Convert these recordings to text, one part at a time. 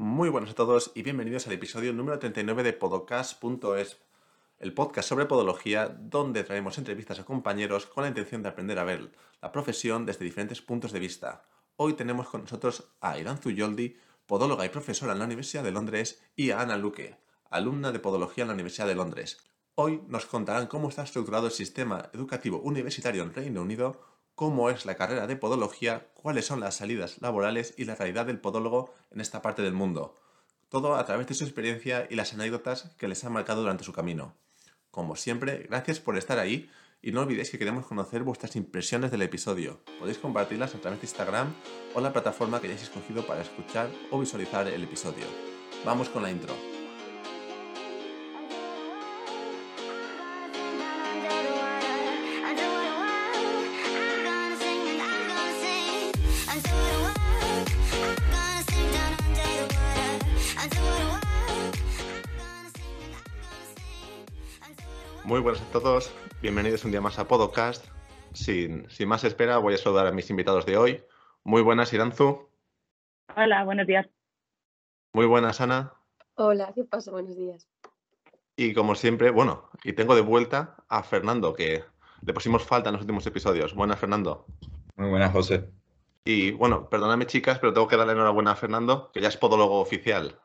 Muy buenas a todos y bienvenidos al episodio número 39 de Podcast.es, el podcast sobre podología donde traemos entrevistas a compañeros con la intención de aprender a ver la profesión desde diferentes puntos de vista. Hoy tenemos con nosotros a Irán Zuyoldi, podóloga y profesora en la Universidad de Londres, y a Ana Luque, alumna de podología en la Universidad de Londres. Hoy nos contarán cómo está estructurado el sistema educativo universitario en Reino Unido, cómo es la carrera de podología, cuáles son las salidas laborales y la realidad del podólogo en esta parte del mundo. Todo a través de su experiencia y las anécdotas que les han marcado durante su camino. Como siempre, gracias por estar ahí y no olvidéis que queremos conocer vuestras impresiones del episodio. Podéis compartirlas a través de Instagram o la plataforma que hayáis escogido para escuchar o visualizar el episodio. Vamos con la intro. Muy buenas a todos, bienvenidos un día más a Podcast. Sin, sin más espera, voy a saludar a mis invitados de hoy. Muy buenas, Iranzu. Hola, buenos días. Muy buenas, Ana. Hola, ¿qué pasa? Buenos días. Y como siempre, bueno, y tengo de vuelta a Fernando, que le pusimos falta en los últimos episodios. Buenas, Fernando. Muy buenas, José. Y bueno, perdóname chicas, pero tengo que darle enhorabuena a Fernando, que ya es podólogo oficial.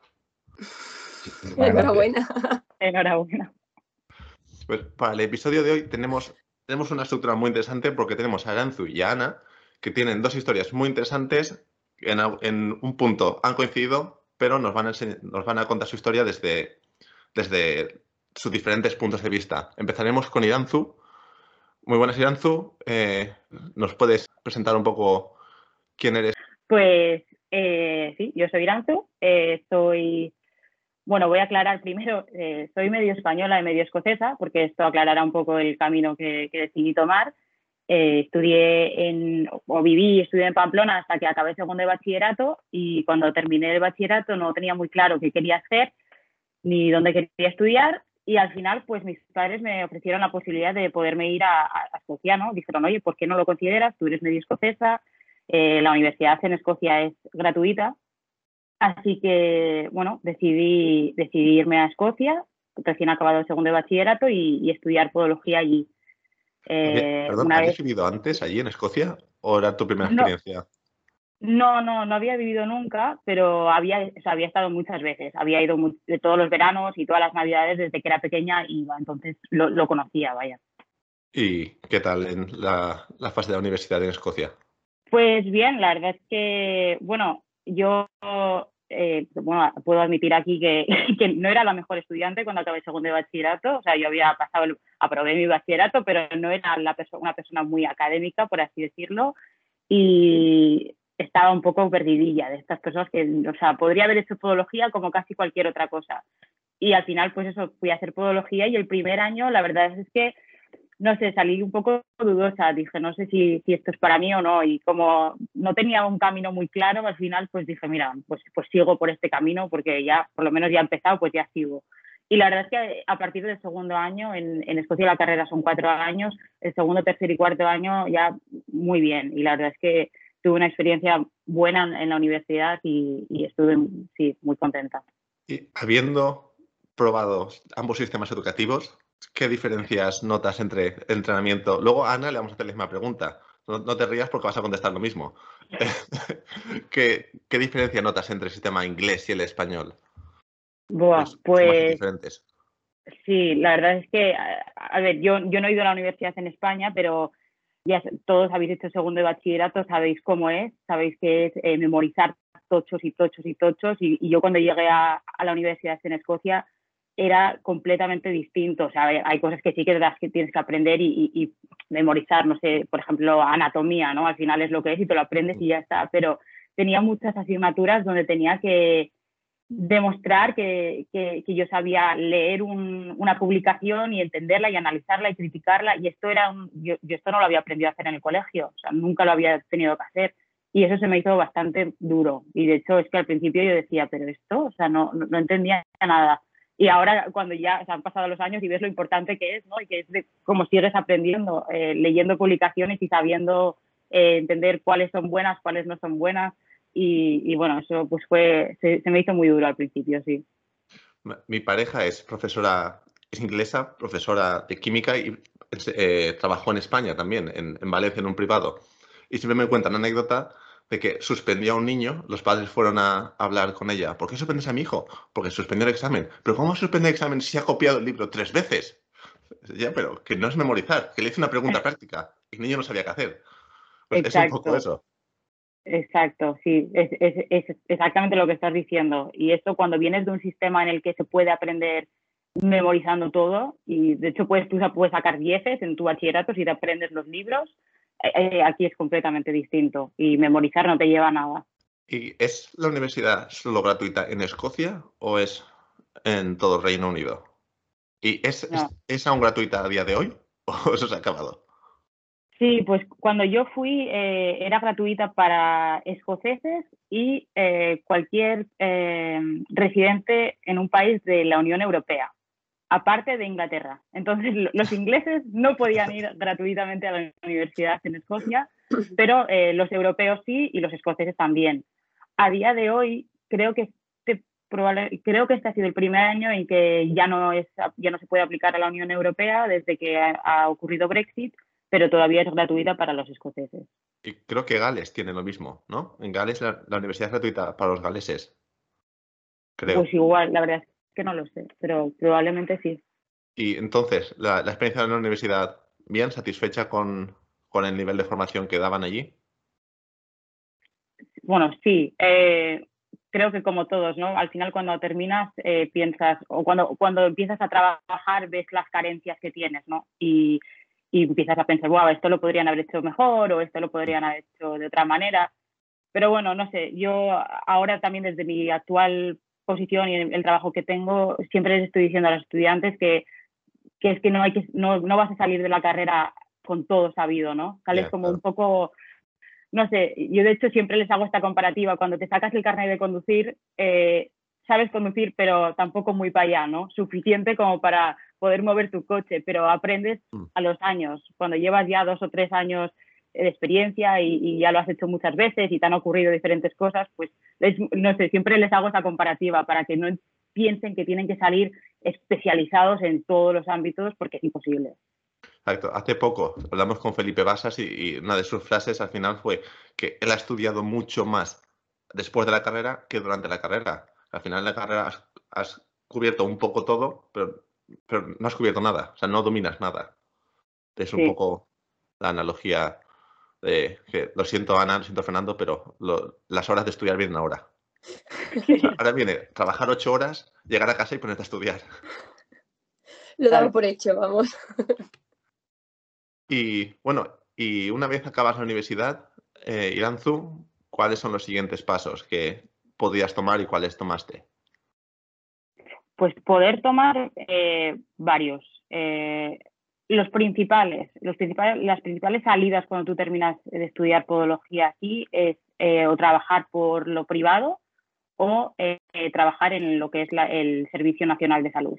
Enhorabuena. Enhorabuena. Pues para el episodio de hoy tenemos, tenemos una estructura muy interesante porque tenemos a Aranzu y a Ana, que tienen dos historias muy interesantes. En, un punto han coincidido, pero nos van, a nos van a contar su historia desde, desde sus diferentes puntos de vista. Empezaremos con Iranzu. Muy buenas, Iranzu. Eh, ¿Nos puedes presentar un poco quién eres? Pues eh, sí, yo soy Iranzu. Eh, soy bueno, voy a aclarar primero, eh, soy medio española y medio escocesa, porque esto aclarará un poco el camino que, decidí tomar. Eh, estudié en, o viví y estudié en Pamplona hasta que acabé segundo de bachillerato y cuando terminé el bachillerato no tenía muy claro qué quería hacer ni dónde quería estudiar y al final pues mis padres me ofrecieron la posibilidad de poderme ir a, Escocia, ¿no? Dijeron, oye, ¿por qué no lo consideras? Tú eres medio escocesa, eh, la universidad en Escocia es gratuita Así que, bueno, decidí, decidí irme a Escocia, recién acabado el segundo de bachillerato, y, estudiar podología allí. Eh, Perdón, ¿habías vivido antes allí en Escocia o era tu primera experiencia? No, no, no había vivido nunca, pero había, había estado muchas veces. Había ido de todos los veranos y todas las navidades desde que era pequeña iba, entonces lo, lo conocía, vaya. ¿Y qué tal en la, la fase de la universidad en Escocia? Pues bien, la verdad es que, bueno, yo eh, bueno, puedo admitir aquí que, que, no era la mejor estudiante cuando acabé segundo de bachillerato, o sea, yo había pasado, el, aprobé mi bachillerato, pero no era la una persona muy académica, por así decirlo, y estaba un poco perdidilla de estas personas que, o sea, podría haber hecho podología como casi cualquier otra cosa. Y al final, pues eso, fui a hacer podología y el primer año, la verdad es que no sé, salí un poco dudosa, dije, no sé si, si, esto es para mí o no, y como no tenía un camino muy claro, al final pues dije, mira, pues, pues sigo por este camino porque ya, por lo menos ya he empezado, pues ya sigo. Y la verdad es que a partir del segundo año, en, en Escocia la carrera son cuatro años, el segundo, tercer y cuarto año ya muy bien, y la verdad es que tuve una experiencia buena en la universidad y, y estuve, sí, muy contenta. Y habiendo probado ambos sistemas educativos, ¿Qué diferencias notas entre entrenamiento? Luego a Ana le vamos a hacer la misma pregunta. No, te rías porque vas a contestar lo mismo. ¿Qué, ¿Qué, diferencia notas entre el sistema inglés y el español? Buah, pues. Diferentes. Sí, la verdad es que, a ver, yo, yo no he ido a la universidad en España, pero ya todos habéis hecho segundo de bachillerato, sabéis cómo es, sabéis que es eh, memorizar tochos y tochos y tochos. Y, yo cuando llegué a, a la universidad en Escocia, era completamente distinto. O sea, hay cosas que sí que, las que tienes que aprender y, memorizar, no sé, por ejemplo, anatomía, ¿no? Al final es lo que es y te lo aprendes y ya está. Pero tenía muchas asignaturas donde tenía que demostrar que, yo sabía leer una publicación y entenderla y analizarla y criticarla. Y esto era yo, esto no lo había aprendido a hacer en el colegio, o sea, nunca lo había tenido que hacer. Y eso se me hizo bastante duro. Y de hecho es que al principio yo decía, pero esto, o sea, no, no entendía nada y ahora cuando ya se han pasado los años y ves lo importante que es, ¿no? Y que es de sigues aprendiendo, eh, leyendo publicaciones y sabiendo eh, entender cuáles son buenas, cuáles no son buenas. y, bueno, eso pues fue, se, me hizo muy duro al principio, sí. Mi pareja es profesora, es inglesa, profesora de química y eh, trabajó en España también, en, en, Valencia, en un privado. Y siempre me cuenta una anécdota de que suspendió a un niño, los padres fueron a hablar con ella. ¿Por qué suspendes a mi hijo? Porque suspendió el examen. ¿Pero cómo suspende el examen si ha copiado el libro tres veces? Ya, pero que no es memorizar, que le hice una pregunta práctica y el niño no sabía qué hacer. Pues es un poco eso. Exacto, sí, es, exactamente lo que estás diciendo. Y esto cuando vienes de un sistema en el que se puede aprender memorizando todo, y de hecho puedes, tú puedes sacar dieces en tu bachillerato si te aprendes los libros, eh, eh, aquí es completamente distinto y memorizar no te lleva a nada. ¿Y es la universidad solo gratuita en Escocia o es en todo Reino Unido? ¿Y es, es, aún gratuita a día de hoy o eso se ha acabado? Sí, pues cuando yo fui eh, era gratuita para escoceses y eh, cualquier eh, residente en un país de la Unión Europea, aparte de Inglaterra. Entonces los ingleses no podían ir gratuitamente a la universidad en Escocia, pero los europeos sí y los escoceses también. A día de hoy creo que este, creo que este ha sido el primer año en que ya no, es, ya no se puede aplicar a la Unión Europea desde que ha ocurrido Brexit pero todavía es gratuita para los escoceses. Y creo que Gales tiene lo mismo, ¿no? En Gales la, universidad es gratuita para los galeses. Creo. Pues igual, la verdad es que no lo sé, pero probablemente sí. Y entonces, la, experiencia de la universidad, ¿bien satisfecha con, el nivel de formación que daban allí? Bueno, sí. Eh, creo que como todos, ¿no? Al final cuando terminas eh, piensas, o cuando, cuando empiezas a trabajar ves las carencias que tienes, ¿no? Y, y empiezas a pensar, wow, esto lo podrían haber hecho mejor o esto lo podrían haber hecho de otra manera. Pero bueno, no sé, yo ahora también desde mi actual posición y el, trabajo que tengo, siempre les estoy diciendo a los estudiantes que, que es que no, hay que no, no, vas a salir de la carrera con todo sabido, ¿no? Sales como un poco, no sé, yo de hecho siempre les hago esta comparativa, cuando te sacas el carnet de conducir, eh, sabes conducir, pero tampoco muy para allá, ¿no? Suficiente como para poder mover tu coche, pero aprendes mm. a los años, cuando llevas ya dos o tres años de experiencia y, ya lo has hecho muchas veces y te han ocurrido diferentes cosas, pues no sé, siempre les hago esa comparativa para que no piensen que tienen que salir especializados en todos los ámbitos porque es imposible. Exacto. Hace poco hablamos con Felipe Basas y, una de sus frases al final fue que él ha estudiado mucho más después de la carrera que durante la carrera. Al final de la carrera has cubierto un poco todo, pero pero no has cubierto nada, o sea, no dominas nada. Es un poco la analogía que lo siento Ana, lo siento Fernando, pero las horas de estudiar vienen ahora. ahora viene trabajar ocho horas, llegar a casa y ponerte a estudiar. Lo damos por hecho, vamos. Y bueno, y una vez acabas la universidad, eh, Iranzu, ¿cuáles son los siguientes pasos que podías tomar y cuáles tomaste? Pues poder tomar eh, varios. Eh, los principales, los principales, las principales salidas cuando tú terminas de estudiar podología aquí es eh, o trabajar por lo privado o trabajar en lo que es el Servicio Nacional de Salud.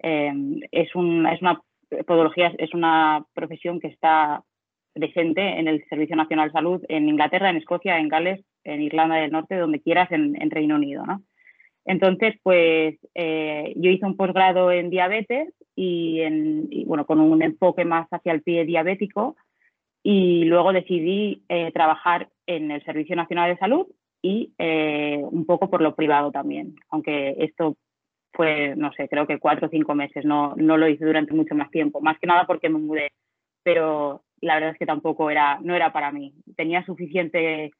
es, una podología es una profesión que está presente en el Servicio Nacional de Salud en Inglaterra, en Escocia, en Gales, en Irlanda del Norte, donde quieras, en, en Reino Unido, ¿no? Entonces, pues eh, yo hice un posgrado en diabetes y, en, bueno, con un enfoque más hacia el pie diabético y luego decidí eh, trabajar en el Servicio Nacional de Salud y eh, un poco por lo privado también, aunque esto fue, no sé, creo que cuatro o cinco meses, no, no lo hice durante mucho más tiempo, más que nada porque me mudé, pero la verdad es que tampoco era, no era para mí. Tenía suficiente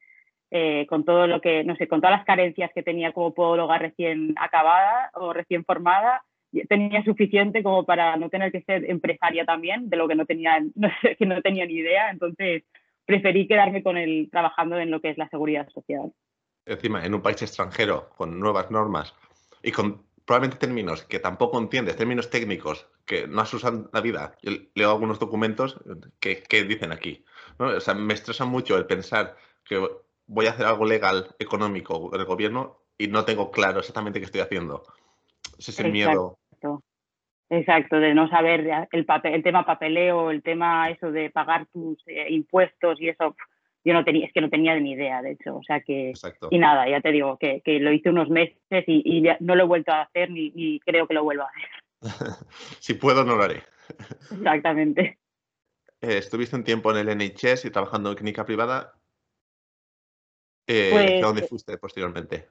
eh, con todo lo que, no sé, con todas las carencias que tenía como podóloga recién acabada o recién formada, tenía suficiente como para no tener que ser empresaria también, de lo que no tenía, no sé, que no tenía ni idea, entonces preferí quedarme con él trabajando en lo que es la seguridad social. Encima, en un país extranjero, con nuevas normas y con probablemente términos que tampoco entiendes, términos técnicos que no has usado en la vida. Leo algunos documentos que, que dicen aquí. O sea, me estresa mucho el pensar que voy a hacer algo legal, económico en el gobierno y no tengo claro exactamente qué estoy haciendo. Ese es el miedo. Exacto, de no saber el, papel, el tema papeleo, el tema eso de pagar tus eh, impuestos y eso. yo no tenía, es que no tenía ni idea, de hecho, o sea que, y nada, ya te digo, que, lo hice unos meses y, no lo he vuelto a hacer ni, creo que lo vuelva a hacer. si puedo, no lo haré. Exactamente. Eh, estuviste un tiempo en el NHS y trabajando en clínica privada. Eh, pues, ¿Dónde fuiste posteriormente?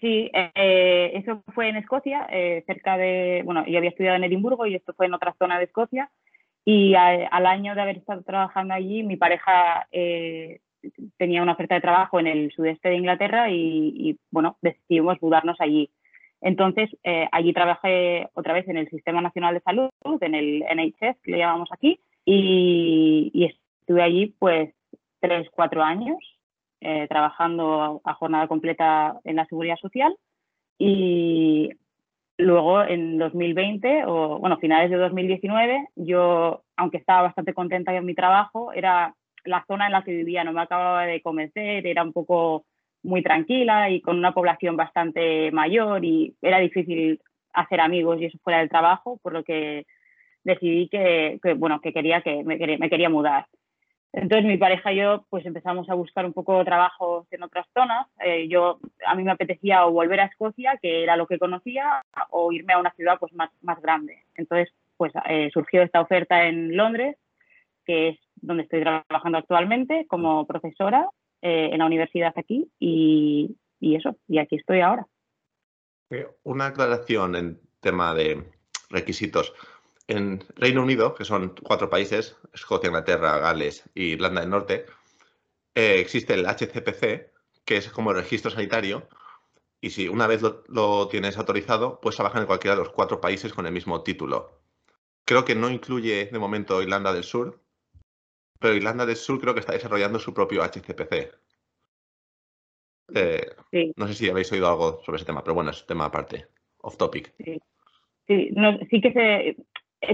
Sí, eh, eso fue en Escocia, cerca de, bueno, yo había estudiado en Edimburgo y esto fue en otra zona de Escocia y al año de haber estado trabajando allí, mi pareja eh, tenía una oferta de trabajo en el sudeste de Inglaterra y, bueno, decidimos mudarnos allí. Entonces, eh, allí trabajé otra vez en el Sistema Nacional de Salud, en el NHS, que le llamamos aquí, y, estuve allí pues tres, cuatro años eh, trabajando a jornada completa en la seguridad social y Luego, en 2020, o bueno, finales de 2019, yo, aunque estaba bastante contenta en mi trabajo, era la zona en la que vivía, no me acababa de convencer, era un poco muy tranquila y con una población bastante mayor y era difícil hacer amigos y eso fuera del trabajo, por lo que decidí que, bueno, que quería que me, me quería mudar. Entonces mi pareja y yo pues empezamos a buscar un poco trabajos en otras zonas. Eh, yo a mí me apetecía o volver a Escocia, que era lo que conocía, o irme a una ciudad pues más, más grande. Entonces pues eh, surgió esta oferta en Londres, que es donde estoy trabajando actualmente como profesora eh, en la universidad aquí y, y eso, y aquí estoy ahora. Una aclaración en tema de requisitos. En Reino Unido, que son cuatro países, Escocia, Inglaterra, Gales e Irlanda del Norte, eh, existe el HCPC, que es como el registro sanitario, y si una vez lo, tienes autorizado, puedes trabajar en cualquiera de los cuatro países con el mismo título. Creo que no incluye de momento Irlanda del Sur, pero Irlanda del Sur creo que está desarrollando su propio HCPC. Eh, no sé si habéis oído algo sobre ese tema, pero bueno, es un tema aparte, off topic. Sí, sí que se,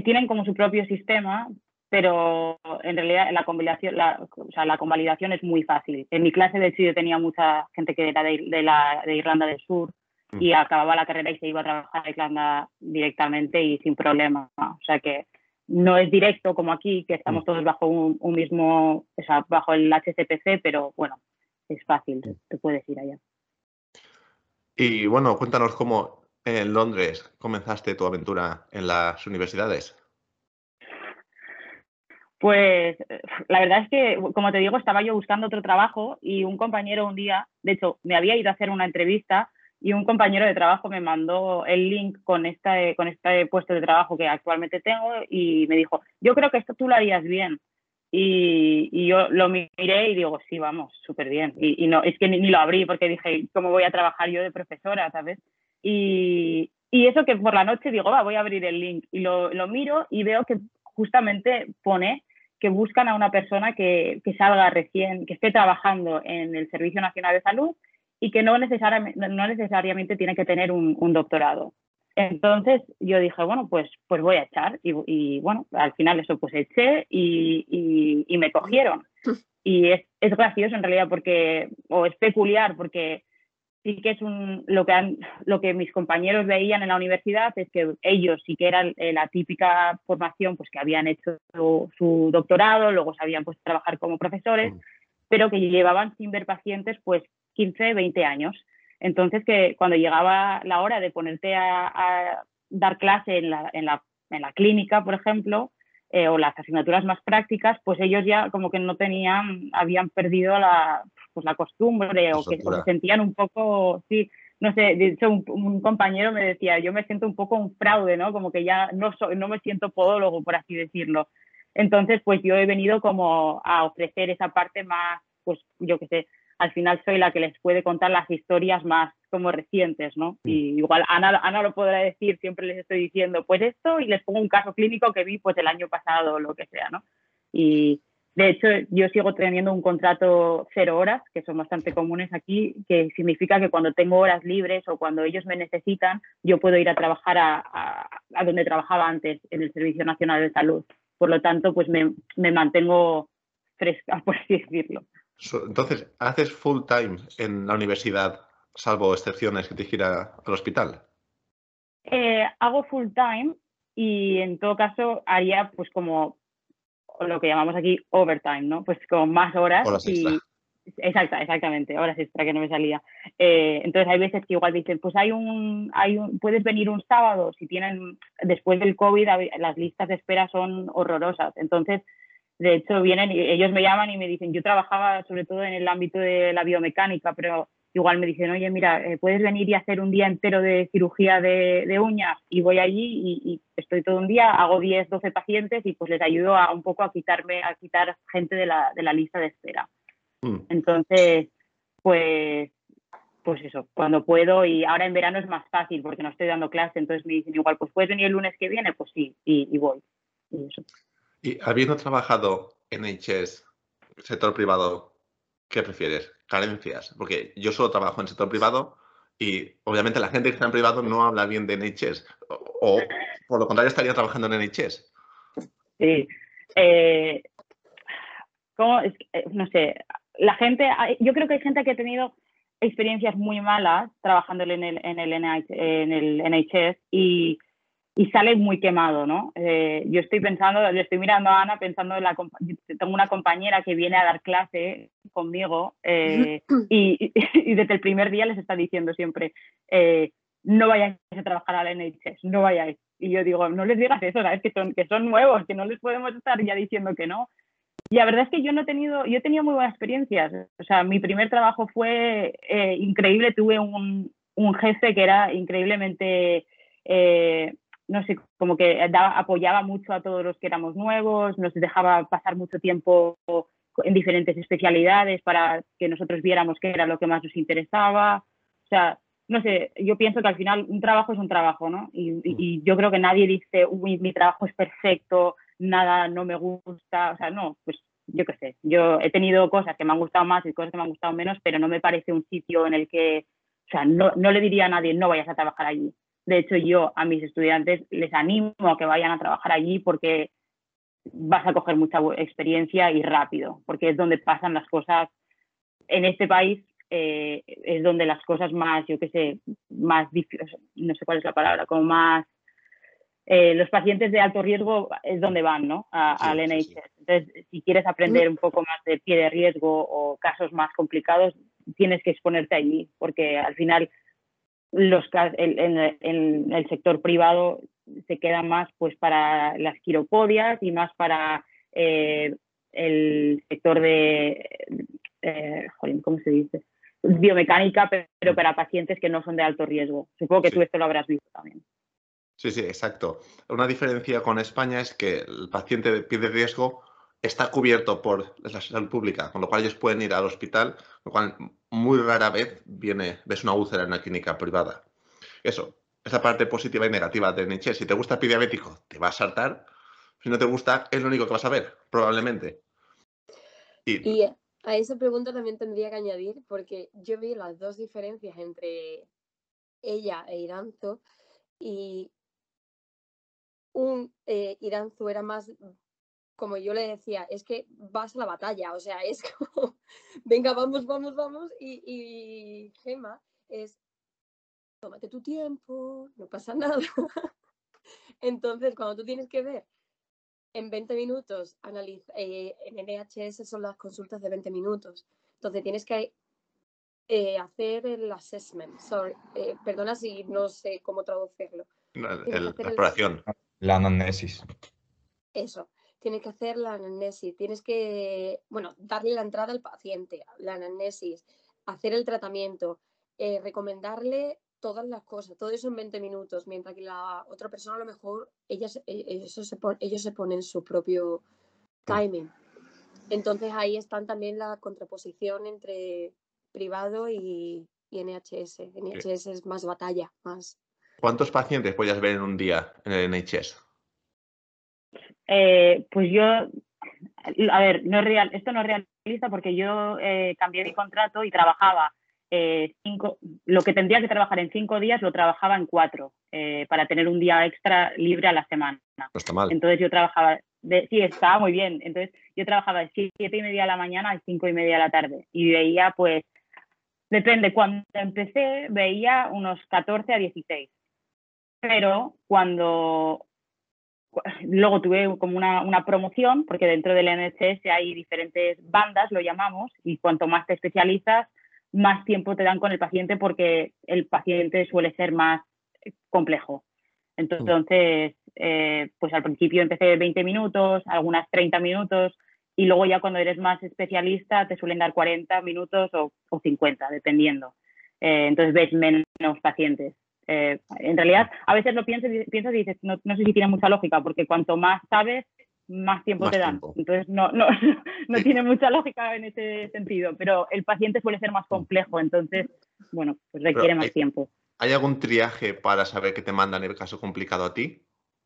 tienen como su propio sistema, pero en realidad la convalidación, la, o sea, la convalidación es muy fácil. En mi clase, de hecho, yo tenía mucha gente que era de, la, de Irlanda del Sur y mm. acababa la carrera y se iba a trabajar a Irlanda directamente y sin problema. O sea que no es directo como aquí, que estamos mm. todos bajo un, mismo, o sea, bajo el HCPC, pero bueno, es fácil, te puedes ir allá. Y bueno, cuéntanos cómo en Londres comenzaste tu aventura en las universidades? Pues la verdad es que, como te digo, estaba yo buscando otro trabajo y un compañero un día, de hecho, me había ido a hacer una entrevista y un compañero de trabajo me mandó el link con este, con este puesto de trabajo que actualmente tengo y me dijo, yo creo que esto tú lo harías bien. Y, yo lo miré y digo, sí, vamos, súper bien. Y, no, es que ni, lo abrí porque dije, ¿cómo voy a trabajar yo de profesora, sabes? Y, eso que por la noche digo, va, voy a abrir el link y lo, miro y veo que justamente pone que buscan a una persona que, salga recién, que esté trabajando en el Servicio Nacional de Salud y que no necesariamente, no necesariamente tiene que tener un, doctorado. Entonces yo dije, bueno, pues, pues voy a echar y, bueno, al final eso pues eché y, y, me cogieron. Y es, es, gracioso en realidad porque, o es peculiar porque sí que es un, lo, que han, lo que mis compañeros veían en la universidad es que ellos sí que eran eh, la típica formación, pues que habían hecho su, doctorado, luego sabían pues trabajar como profesores, mm. pero que llevaban sin ver pacientes pues 15, 20 años. Entonces que cuando llegaba la hora de ponerte a, dar clase en la, en, la, en la clínica, por ejemplo, eh, o las asignaturas más prácticas, pues ellos ya como que no tenían, habían perdido la, pues la costumbre o que se sentían un poco, sí, no sé, de hecho un, compañero me decía, yo me siento un poco un fraude, ¿no? Como que ya no, soy, no me siento podólogo, por así decirlo. Entonces, pues yo he venido como a ofrecer esa parte más, pues yo qué sé, al final soy la que les puede contar las historias más como recientes, ¿no? Y igual Ana, Ana lo podrá decir, siempre les estoy diciendo, pues esto, y les pongo un caso clínico que vi pues el año pasado o lo que sea, ¿no? Y, de hecho, yo sigo teniendo un contrato cero horas, que son bastante comunes aquí, que significa que cuando tengo horas libres o cuando ellos me necesitan, yo puedo ir a trabajar a, donde trabajaba antes, en el Servicio Nacional de Salud. Por lo tanto, pues me, mantengo fresca, por así decirlo. Entonces, ¿haces full time en la universidad, salvo excepciones que te gira al hospital? Eh, hago full time y en todo caso haría pues como lo que llamamos aquí overtime, ¿no? Pues con más horas. y, Exacta, exactamente, horas extra que no me salía. Eh, entonces hay veces que igual dicen, pues hay un, hay un, puedes venir un sábado, si tienen, después del COVID las listas de espera son horrorosas. Entonces, de hecho, vienen ellos me llaman y me dicen, yo trabajaba sobre todo en el ámbito de la biomecánica, pero igual me dicen, oye, mira, eh, puedes venir y hacer un día entero de cirugía de, de uñas y voy allí y, estoy todo un día, hago 10, 12 pacientes y pues les ayudo a un poco a quitarme, a quitar gente de la, de la lista de espera. Mm. Entonces, pues, pues eso, cuando puedo y ahora en verano es más fácil porque no estoy dando clase, entonces me dicen igual, pues puedes venir el lunes que viene, pues sí, y, voy. Y, habiendo trabajado en HS, sector privado, ¿qué prefieres? Carencias, porque yo solo trabajo en sector privado y obviamente la gente que está en privado no habla bien de NHS o, por lo contrario estaría trabajando en NHS. Sí. Eh. Eh, no sé, la gente, yo creo que hay gente que ha tenido experiencias muy malas trabajando en el NHS y, y sale muy quemado, ¿no? Eh, yo estoy pensando, le estoy mirando a Ana pensando en la... Tengo una compañera que viene a dar clase conmigo eh, y, y, desde el primer día les está diciendo siempre, eh, no vayáis a trabajar al NHS, no vayáis. Y yo digo, no les digas eso, ¿sabes? Que son, que son nuevos, que no les podemos estar ya diciendo que no. Y la verdad es que yo no he tenido, yo he tenido muy buenas experiencias. O sea, mi primer trabajo fue eh, increíble. Tuve un, un, jefe que era increíblemente, no sé, como que apoyaba mucho a todos los que éramos nuevos, nos dejaba pasar mucho tiempo en diferentes especialidades para que nosotros viéramos qué era lo que más nos interesaba. O sea, no sé, yo pienso que al final un trabajo es un trabajo, ¿no? Y, yo creo que nadie dice, uy, mi trabajo es perfecto, nada no me gusta, o sea, no, pues yo qué sé, yo he tenido cosas que me han gustado más y cosas que me han gustado menos, pero no me parece un sitio en el que, o sea, no, no le diría a nadie, no vayas a trabajar allí. De hecho, yo a mis estudiantes les animo a que vayan a trabajar allí porque vas a coger mucha experiencia y rápido, porque es donde pasan las cosas. En este país eh, es donde las cosas más, yo qué sé, más, no sé cuál es la palabra, como más eh, los pacientes de alto riesgo es donde van, ¿no? al NHS. Entonces, si quieres aprender un poco más de pie de riesgo o casos más complicados, tienes que exponerte allí, porque al final los en, el sector privado se quedan más pues para las quiropodias y más para eh, el sector de, eh, ¿cómo se dice? Biomecánica, pero para pacientes que no son de alto riesgo. Supongo que tú esto lo habrás visto también. Sí, sí, exacto. Una diferencia con España es que el paciente de pie de riesgo está cubierto por la salud pública, con lo cual ellos pueden ir al hospital, lo cual muy rara vez ves una úlcera en una clínica privada. Eso, esa parte positiva y negativa de Nietzsche. Si te gusta pie diabético, te va a saltar. Si no te gusta, es lo único que vas a ver, probablemente. Y, a esa pregunta también tendría que añadir, porque yo vi las dos diferencias entre ella e Iranzo, y un eh, Iranzu era más, como yo le decía, es que vas a la batalla, o sea, es como, venga, vamos, vamos, vamos, y, y Gema es, tómate tu tiempo, no pasa nada. Entonces, cuando tú tienes que ver en 20 minutos, eh, en NHS son las consultas de 20 minutos, entonces tienes que eh, hacer el assessment, eh, perdona si no sé cómo traducirlo. la exploración. La anamnesis. Eso, tienes que hacer la anamnesis, tienes que, bueno, darle la entrada al paciente, la anamnesis, hacer el tratamiento, eh, recomendarle todas las cosas, todo eso en 20 minutos, mientras que la otra persona a lo mejor ellas, e, eso se ellos se ponen su propio timing. Entonces ahí están también la contraposición entre privado y, y NHS. NHS es más batalla, más ¿Cuántos pacientes podías ver en un día en el NHS? Eh, pues yo, a ver, no es real, esto no es realista porque yo eh, cambié mi contrato y trabajaba eh, cinco, lo que tendría que trabajar en cinco días lo trabajaba en cuatro para tener un día extra libre a la semana. No está mal. Entonces yo trabajaba, de, sí, estaba muy bien. Entonces yo trabajaba de siete y media de la mañana a cinco y media de la tarde y veía pues, depende, cuando empecé veía unos 14 a 16 pero cuando luego tuve como una, una, promoción, porque dentro del NHS hay diferentes bandas, lo llamamos, y cuanto más te especializas, más tiempo te dan con el paciente porque el paciente suele ser más complejo. Entonces, eh, pues al principio empecé 20 minutos, algunas 30 minutos, y luego ya cuando eres más especialista te suelen dar 40 minutos o, 50, dependiendo. Eh, entonces ves menos pacientes. Eh, en realidad, a veces lo piensas, piensas y dices, no, no, sé si tiene mucha lógica, porque cuanto más sabes, más tiempo te dan. Entonces, no, no, no tiene mucha lógica en ese sentido, pero el paciente suele ser más complejo, entonces, bueno, pues requiere más tiempo. ¿Hay algún triaje para saber que te mandan el caso complicado a ti?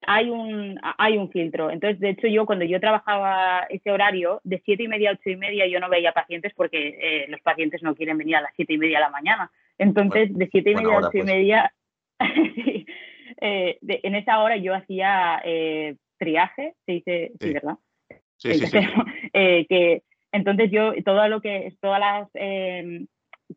Hay un, hay un filtro. Entonces, de hecho, yo cuando yo trabajaba ese horario, de siete y media a ocho y media, yo no veía pacientes porque eh, los pacientes no quieren venir a las siete y media de la mañana. Entonces, de siete y media a ocho y pues. media, eh, en esa hora yo hacía eh, triaje, se dice, sí, ¿verdad? Sí, sí, sí. que, entonces yo, todo lo que, todas las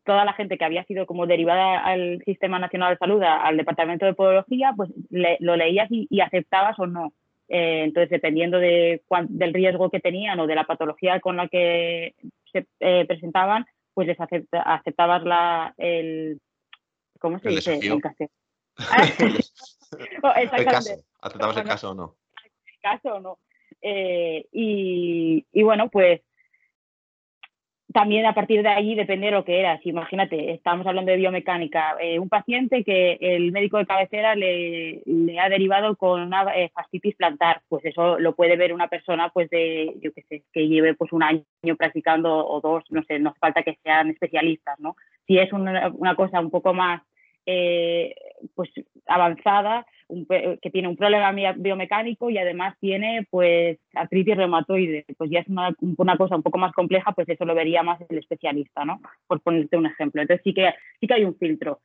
toda la gente que había sido como derivada al Sistema Nacional de Salud, al Departamento de Podología, pues lo leías y, aceptabas o no. Eh, entonces, dependiendo de del riesgo que tenían o de la patología con la que se eh, presentaban, pues les aceptabas la, el... ¿Cómo se dice? El, oh, el caso. ¿Aceptabas el caso o no? El caso o no. Eh, y, y bueno, pues también a partir de ahí depende de lo que eras. Imagínate, estamos hablando de biomecánica, eh, un paciente que el médico de cabecera le, ha derivado con una eh, fascitis plantar, pues eso lo puede ver una persona pues de, yo qué sé, que lleve pues un año practicando o dos, no sé, no hace falta que sean especialistas, ¿no? Si es una, una cosa un poco más eh, pues avanzada, que tiene un problema biomecánico y además tiene pues artritis reumatoide, pues ya es una, cosa un poco más compleja, pues eso lo vería más el especialista, ¿no? Por ponerte un ejemplo. Entonces sí que, sí que hay un filtro.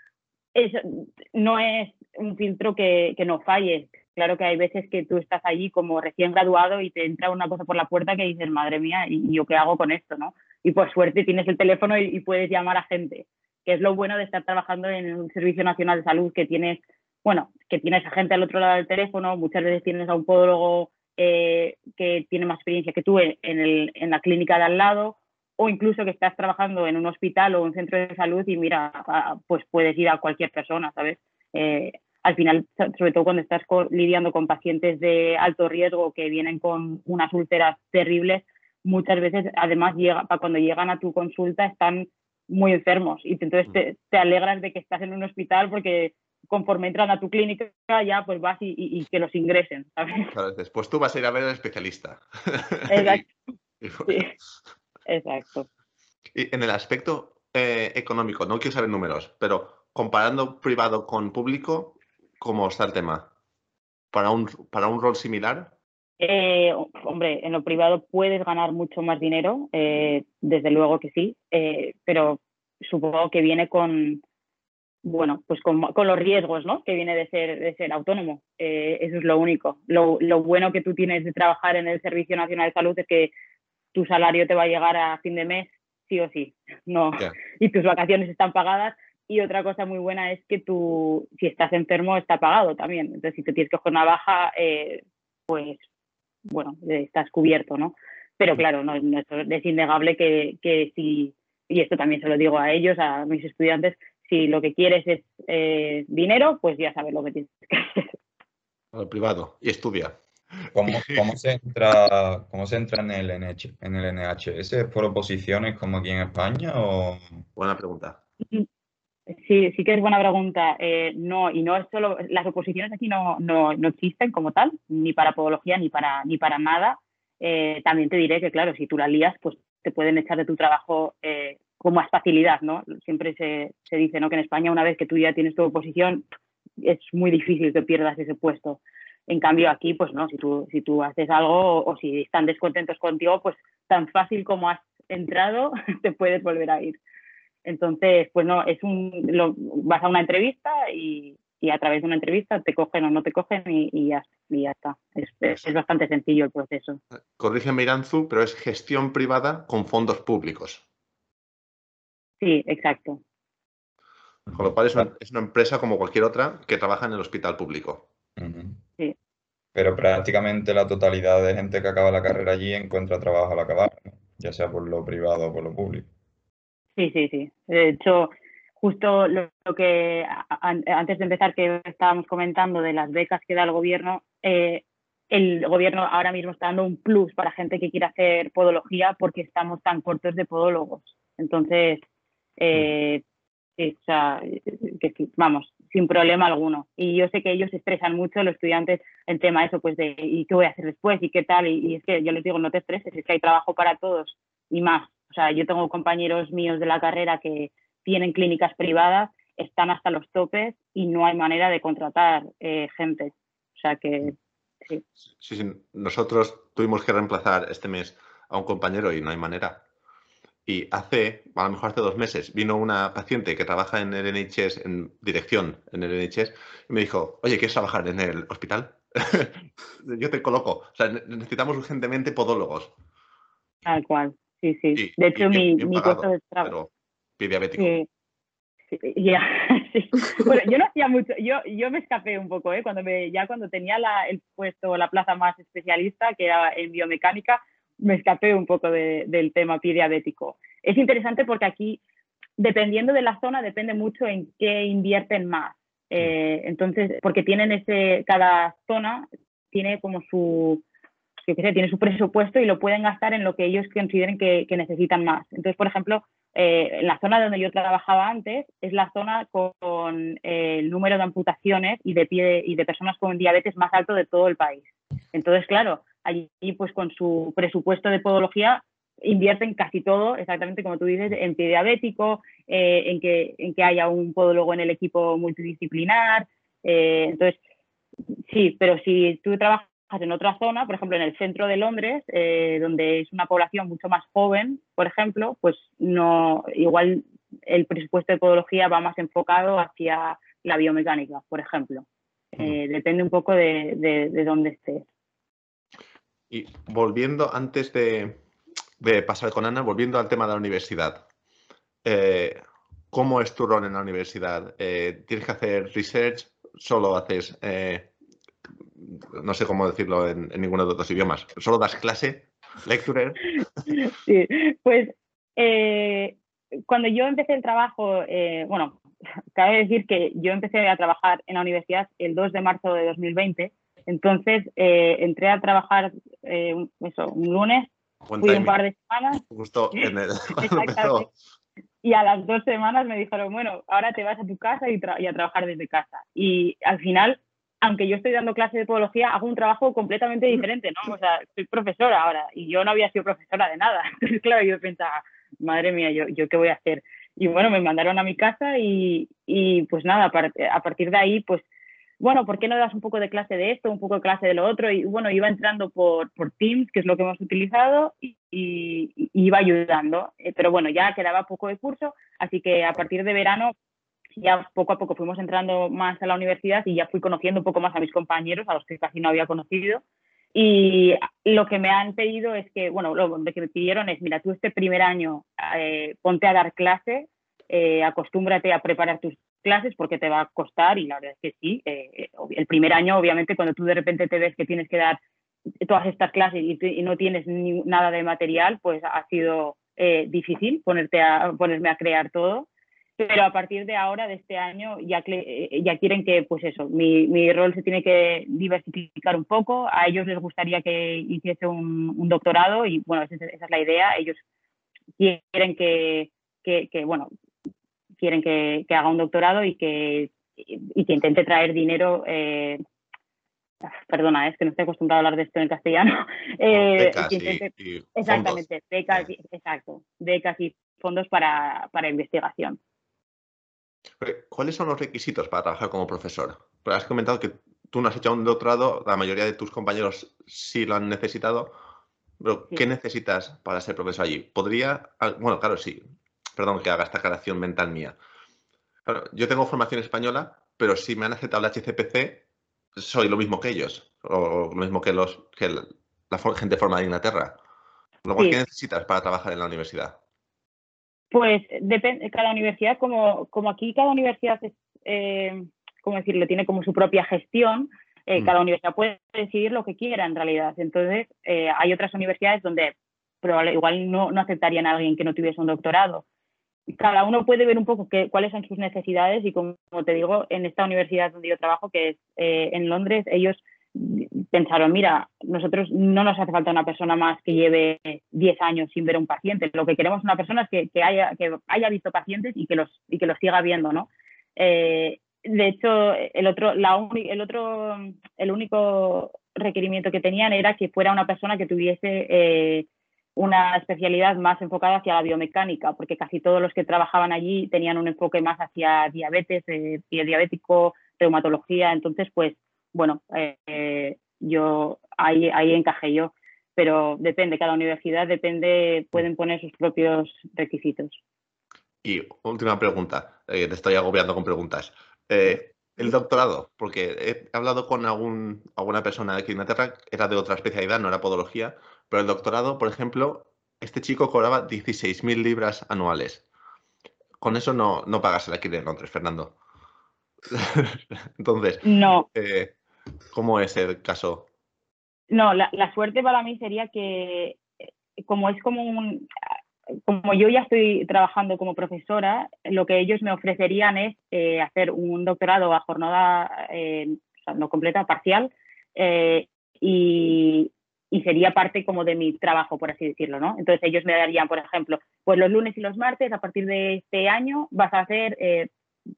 no es un filtro que, que no falle. Claro que hay veces que tú estás allí como recién graduado y te entra una cosa por la puerta que dices, madre mía, ¿y yo qué hago con esto? ¿no? Y por suerte tienes el teléfono y puedes llamar a gente, que es lo bueno de estar trabajando en un Servicio Nacional de Salud que tienes bueno, que tienes a gente al otro lado del teléfono, muchas veces tienes a un podólogo eh, que tiene más experiencia que tú en, el, en, la clínica de al lado, o incluso que estás trabajando en un hospital o un centro de salud y mira, pues puedes ir a cualquier persona, ¿sabes? Eh, al final, sobre todo cuando estás lidiando con pacientes de alto riesgo que vienen con unas úlceras terribles, muchas veces, además, llega, cuando llegan a tu consulta están muy enfermos y entonces te, te alegras de que estás en un hospital porque conforme entran a tu clínica ya pues vas y, que los ingresen. después tú vas a ir a ver al especialista. Exacto. Exacto. Y en el aspecto eh, económico, no quiero saber números, pero comparando privado con público, ¿cómo está el tema? ¿Para un, para un rol similar? Eh, hombre, en lo privado puedes ganar mucho más dinero, eh, desde luego que sí, pero supongo que viene con, bueno, pues con, los riesgos, ¿no? Que viene de ser, de ser autónomo. Eh, eso es lo único. Lo, bueno que tú tienes de trabajar en el Servicio Nacional de Salud es que tu salario te va a llegar a fin de mes, sí o sí. No. Y tus vacaciones están pagadas. Y otra cosa muy buena es que tú, si estás enfermo, está pagado también. Entonces, si te tienes que coger una baja, eh, pues, bueno, estás cubierto, ¿no? Pero claro, no, es innegable que, que si, y esto también se lo digo a ellos, a mis estudiantes, si lo que quieres es eh, dinero, pues ya sabes lo que tienes que hacer. Al privado y estudia. ¿Cómo, se entra, ¿Cómo se entra en el NH, en el NHS? ¿Es por oposiciones como aquí en España? O... Buena pregunta. Sí, sí que es buena pregunta. Eh, no, y no es solo, las oposiciones aquí no, no, existen como tal, ni para podología ni para, ni para nada. Eh, también te diré que, claro, si tú la lías, pues te pueden echar de tu trabajo con más facilidad, ¿no? Siempre se, se, dice, ¿no? Que en España una vez que tú ya tienes tu oposición es muy difícil que pierdas ese puesto. En cambio aquí, pues no, si tú, si tú haces algo o, si están descontentos contigo, pues tan fácil como has entrado, te puedes volver a ir. Entonces, pues no, es un, lo, vas a una entrevista y, y, a través de una entrevista te cogen o no te cogen y, y, ya, y ya, está. Es, es, bastante sencillo el proceso. Corrígeme, Iranzu, pero es gestión privada con fondos públicos. Sí, exacto. Con lo cual es una, empresa como cualquier otra que trabaja en el hospital público. Sí. pero prácticamente la totalidad de gente que acaba la carrera allí encuentra trabajo al acabar, ya sea por lo privado o por lo público. Sí, sí, sí. De hecho, justo lo, que antes de empezar que estábamos comentando de las becas que da el gobierno, eh, el gobierno ahora mismo está dando un plus para gente que quiera hacer podología porque estamos tan cortos de podólogos. Entonces, eh, o sea, vamos, sin problema alguno. Y yo sé que ellos estresan mucho, los estudiantes, el tema eso, pues de ¿y qué voy a hacer después? ¿Y qué tal? Y, es que yo les digo, no te estreses, es que hay trabajo para todos y más. O sea, yo tengo compañeros míos de la carrera que tienen clínicas privadas, están hasta los topes y no hay manera de contratar eh, gente. O sea que sí. Sí, sí. Nosotros tuvimos que reemplazar este mes a un compañero y no hay manera. Y hace, a lo mejor hace dos meses, vino una paciente que trabaja en el NHS, en dirección en el NHS, y me dijo, oye, ¿quieres trabajar en el hospital? Yo te coloco. O sea, necesitamos urgentemente podólogos. Tal cual, sí, sí. de hecho, mi, mi puesto de trabajo. Pero diabético. Ya, Bueno, yo no hacía mucho, yo, yo me escapé un poco, ¿eh? Cuando me, ya cuando tenía la, el puesto, la plaza más especialista, que era en biomecánica, me escapé un poco del tema pie diabético. Es interesante porque aquí, dependiendo de la zona, depende mucho en qué invierten más. Eh, entonces, porque tienen ese, cada zona tiene como su, sé, tiene su presupuesto y lo pueden gastar en lo que ellos consideren que, necesitan más. Entonces, por ejemplo, eh, en la zona donde yo trabajaba antes es la zona con eh, el número de amputaciones y de, pie, y de personas con diabetes más alto de todo el país. Entonces, claro, allí pues con su presupuesto de podología invierten casi todo, exactamente como tú dices, en pie diabético, eh, en, que, en que haya un podólogo en el equipo multidisciplinar. Entonces, sí, pero si tú trabajas en otra zona, por ejemplo, en el centro de Londres, eh, donde es una población mucho más joven, por ejemplo, pues no, igual el presupuesto de podología va más enfocado hacia la biomecánica, por ejemplo. depende un poco de, de, de dónde estés. Y volviendo, antes de, pasar con Ana, volviendo al tema de la universidad. Eh, ¿Cómo es tu rol en la universidad? Eh, ¿Tienes que hacer research? ¿Solo haces, eh, no sé cómo decirlo en, ninguno de los dos idiomas, solo das clase? ¿Lecturer? Sí, pues cuando yo empecé el trabajo, bueno, cabe decir que yo empecé a trabajar en la universidad el 2 de marzo de 2020 entonces eh, entré a trabajar eh, eso, un lunes, fui un par de semanas. Justo en el, Y a las dos semanas me dijeron, bueno, ahora te vas a tu casa y, a trabajar desde casa. Y al final, aunque yo estoy dando clase de podología, hago un trabajo completamente diferente, ¿no? O sea, soy profesora ahora y yo no había sido profesora de nada. Entonces, claro, yo pensaba, madre mía, ¿yo, yo qué voy a hacer? Y bueno, me mandaron a mi casa y, y pues nada, a partir de ahí, pues bueno, ¿por qué no das un poco de clase de esto, un poco de clase de lo otro? Y bueno, iba entrando por, por Teams, que es lo que hemos utilizado, y, iba ayudando. Eh, pero bueno, ya quedaba poco de curso, así que a partir de verano ya poco a poco fuimos entrando más a la universidad y ya fui conociendo un poco más a mis compañeros, a los que casi no había conocido. Y lo que me han pedido es que, bueno, lo que me pidieron es, mira, tú este primer año eh, ponte a dar clase, eh, acostúmbrate a preparar tus clases porque te va a costar y la verdad es que sí. Eh, el primer año, obviamente, cuando tú de repente te ves que tienes que dar todas estas clases y, no tienes nada de material, pues ha sido eh, difícil ponerte a, ponerme a crear todo. Pero a partir de ahora, de este año, ya, eh, ya quieren que, pues eso, mi, mi rol se tiene que diversificar un poco. A ellos les gustaría que hiciese un, un doctorado y, bueno, esa, esa, es la idea. Ellos quieren que, que, que bueno, quieren que, haga un doctorado y que, y que intente traer dinero. Eh, perdona, es que no estoy acostumbrado a hablar de esto en castellano. Eh, exactamente, becas, exacto, becas y fondos para, investigación. ¿Cuáles son los requisitos para trabajar como profesor? Pues has comentado que tú no has hecho un doctorado, la mayoría de tus compañeros sí lo han necesitado, pero ¿qué necesitas para ser profesor allí? ¿Podría, bueno, claro, sí, perdón que haga esta aclaración mental mía. yo tengo formación española, pero si me han aceptado el HCPC, soy lo mismo que ellos, o lo mismo que, los, que la, gente formada en Inglaterra. Luego, ¿qué necesitas para trabajar en la universidad? Pues depende, cada universidad, como, como aquí cada universidad es, eh, ¿cómo decirlo?, tiene como su propia gestión, mm. cada universidad puede decidir lo que quiera en realidad. Entonces, hay otras universidades donde probablemente igual no, no aceptarían a alguien que no tuviese un doctorado cada uno puede ver un poco qué, cuáles son sus necesidades y como, te digo, en esta universidad donde yo trabajo, que es eh, en Londres, ellos pensaron, mira, nosotros no nos hace falta una persona más que lleve 10 años sin ver a un paciente, lo que queremos es una persona que, que, haya, que haya visto pacientes y que los, y que los siga viendo, ¿no? Eh, de hecho, el otro, la el otro, el único requerimiento que tenían era que fuera una persona que tuviese eh, una especialidad más enfocada hacia la biomecánica, porque casi todos los que trabajaban allí tenían un enfoque más hacia diabetes, eh, diabético, reumatología. Entonces, pues, bueno, eh, yo ahí, ahí encajé yo, pero depende, cada universidad depende, pueden poner sus propios requisitos. Y última pregunta, eh, te estoy agobiando con preguntas. el doctorado, porque he hablado con algún, alguna persona aquí en Inglaterra, era de otra especialidad, no era podología, pero el doctorado, por ejemplo, este chico cobraba 16.000 libras anuales. Con eso no, no pagas el alquiler en Londres, Fernando. Entonces, no. Eh, ¿cómo es el caso? No, la, suerte para mí sería que, eh, como es como un. Como yo ya estoy trabajando como profesora, lo que ellos me ofrecerían es eh, hacer un doctorado a jornada no completa, parcial, y, y sería parte como de mi trabajo, por así decirlo, ¿no? Entonces ellos me darían, por ejemplo, pues los lunes y los martes, a partir de este año, vas a hacer, eh,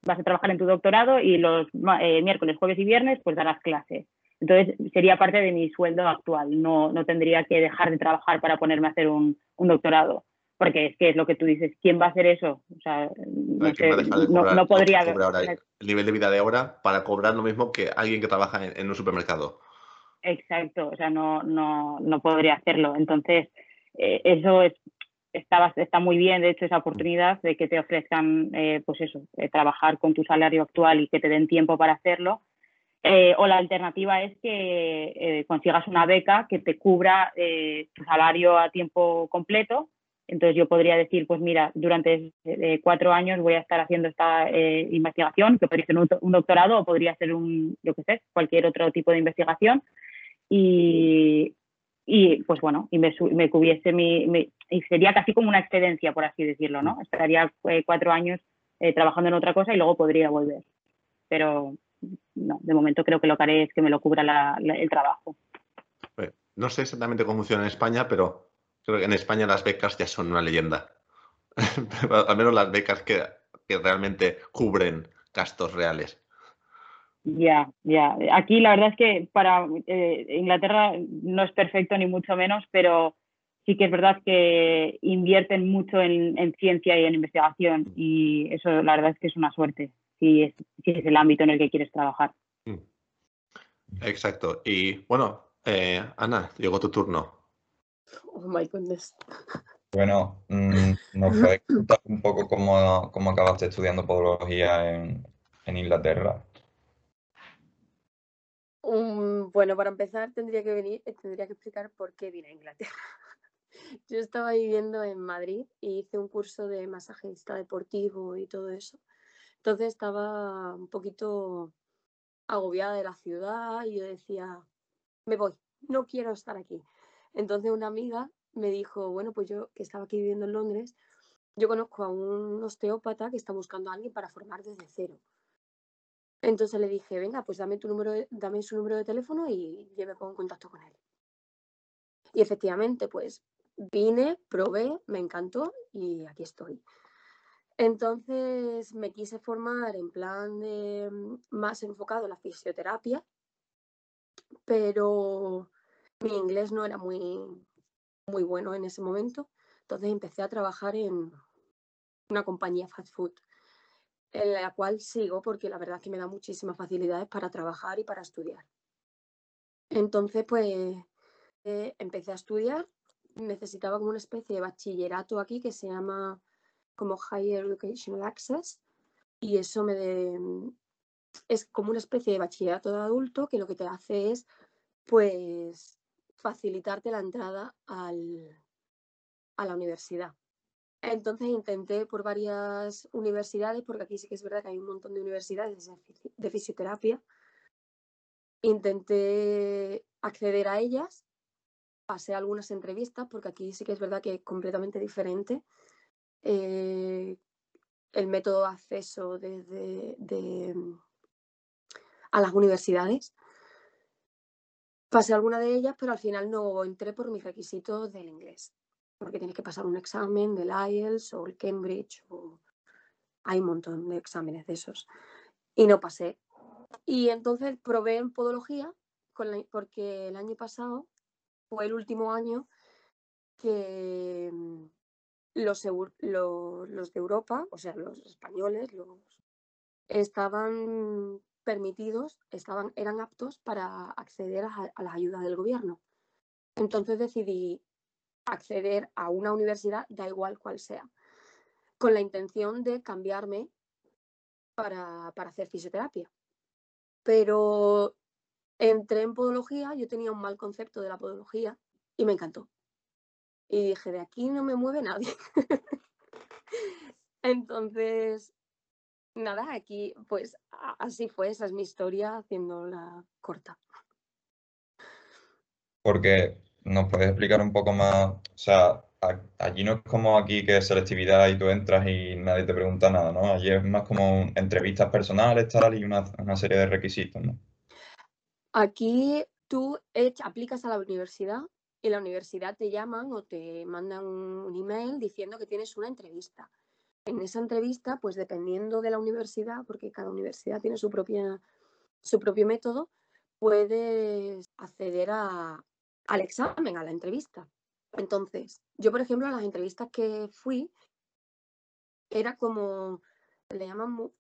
vas a trabajar en tu doctorado y los eh, miércoles, jueves y viernes, pues darás clases. Entonces sería parte de mi sueldo actual, no, no tendría que dejar de trabajar para ponerme a hacer un, un doctorado porque es que es lo que tú dices, ¿quién va a hacer eso? O sea, no, podría... el nivel de vida de ahora para cobrar lo mismo que alguien que trabaja en un supermercado. Exacto, o sea, no, no, no podría hacerlo. Entonces, eh, eso es, está, está muy bien, de hecho, esa oportunidad de que te ofrezcan, eh, pues eso, eh, trabajar con tu salario actual y que te den tiempo para hacerlo. o la alternativa es que consigas una beca que te cubra tu salario a tiempo completo. Entonces yo podría decir, pues mira, durante cuatro años voy a estar haciendo esta investigación, que podría ser un, un, doctorado o podría ser un, yo qué sé, cualquier otro tipo de investigación y, y pues bueno, y me, me mi, y sería casi como una excedencia, por así decirlo, ¿no? Estaría eh, cuatro años eh, trabajando en otra cosa y luego podría volver. Pero no, de momento creo que lo que haré es que me lo cubra el trabajo. No sé exactamente cómo funciona en España, pero creo que en España las becas ya son una leyenda. Al menos las becas que, que realmente cubren gastos reales. Ya, ya. Aquí la verdad es que para eh, Inglaterra no es perfecto ni mucho menos, pero sí que es verdad que invierten mucho en, ciencia y en investigación y eso la verdad es que es una suerte si es, si es el ámbito en el que quieres trabajar. Mm. Exacto. Y bueno, eh, Ana, llegó tu turno. Oh my goodness. Bueno, mm, ¿nos puedes contar un poco cómo, cómo acabaste estudiando podología en, en Inglaterra? Bueno, para empezar tendría que venir, eh, tendría que explicar por qué vine a Inglaterra. Yo estaba viviendo en Madrid y hice un curso de masajista deportivo y todo eso. Entonces estaba un poquito agobiada de la ciudad y yo decía, me voy, no quiero estar aquí. Entonces una amiga me dijo, bueno, pues yo que estaba aquí viviendo en Londres, yo conozco a un osteópata que está buscando a alguien para formar desde cero. Entonces le dije, venga, pues dame, tu número dame su número de teléfono y yo me pongo en contacto con él. Y efectivamente, pues vine, probé, me encantó y aquí estoy. Entonces me quise formar en plan de mm, más enfocado en la fisioterapia, pero mi inglés no era muy, muy bueno en ese momento. Entonces empecé a trabajar en una compañía fast food en la cual sigo porque la verdad es que me da muchísimas facilidades para trabajar y para estudiar. Entonces, pues eh, empecé a estudiar, necesitaba como una especie de bachillerato aquí que se llama como Higher Educational Access y eso me es como una especie de bachillerato de adulto que lo que te hace es pues facilitarte la entrada al, a la universidad. Entonces intenté por varias universidades, porque aquí sí que es verdad que hay un montón de universidades de fisioterapia. intenté acceder a ellas, pasé algunas entrevistas, porque aquí sí que es verdad que es completamente diferente. Eh, el método de acceso a las universidades. Pasé alguna de ellas, pero al final no entré por mis requisitos del inglés, porque tienes que pasar un examen del IELTS o el Cambridge, o... hay un montón de exámenes de esos, y no pasé. Y entonces probé en podología, porque el año pasado fue el último año que mm, los, de Europa, o sea, los españoles, los, estaban permitidos, estaban, eran aptos para acceder a, a las ayudas del gobierno. Entonces decidí acceder a una universidad, da igual cual sea, con la intención de cambiarme para, para hacer fisioterapia. Pero entré en podología, yo tenía un mal concepto de la podología y me encantó. Y dije, de aquí no me mueve nadie. Entonces nada, aquí pues así fue, esa es mi historia haciéndola corta. Porque nos puedes explicar un poco más, o sea, allí no es como aquí que es selectividad y tú entras y nadie te pregunta nada, ¿no? Allí es más como entrevistas personales, tal, y una, serie de requisitos, ¿no? Aquí tú aplicas a la universidad y la universidad te llaman o te mandan un email diciendo que tienes una entrevista en esa entrevista, pues dependiendo de la universidad, porque cada universidad tiene su, propia, su propio método, puedes acceder a, al examen, a la entrevista. Entonces, yo, por ejemplo, a las entrevistas que fui, era como, le llaman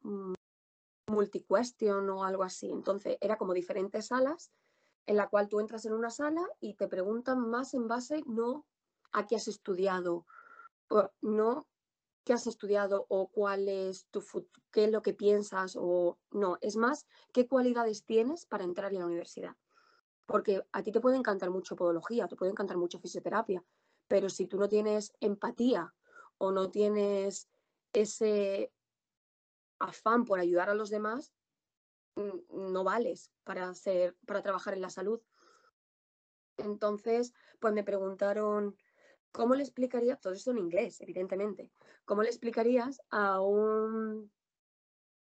multi-question o algo así. Entonces, era como diferentes salas en la cual tú entras en una sala y te preguntan más en base no a qué has estudiado, no qué has estudiado o cuál es tu qué es lo que piensas o no, es más qué cualidades tienes para entrar en la universidad. Porque a ti te puede encantar mucho podología, te puede encantar mucho fisioterapia, pero si tú no tienes empatía o no tienes ese afán por ayudar a los demás, no vales para para trabajar en la salud. Entonces, pues me preguntaron ¿Cómo le explicarías, todo esto en inglés, evidentemente, cómo le explicarías a, un,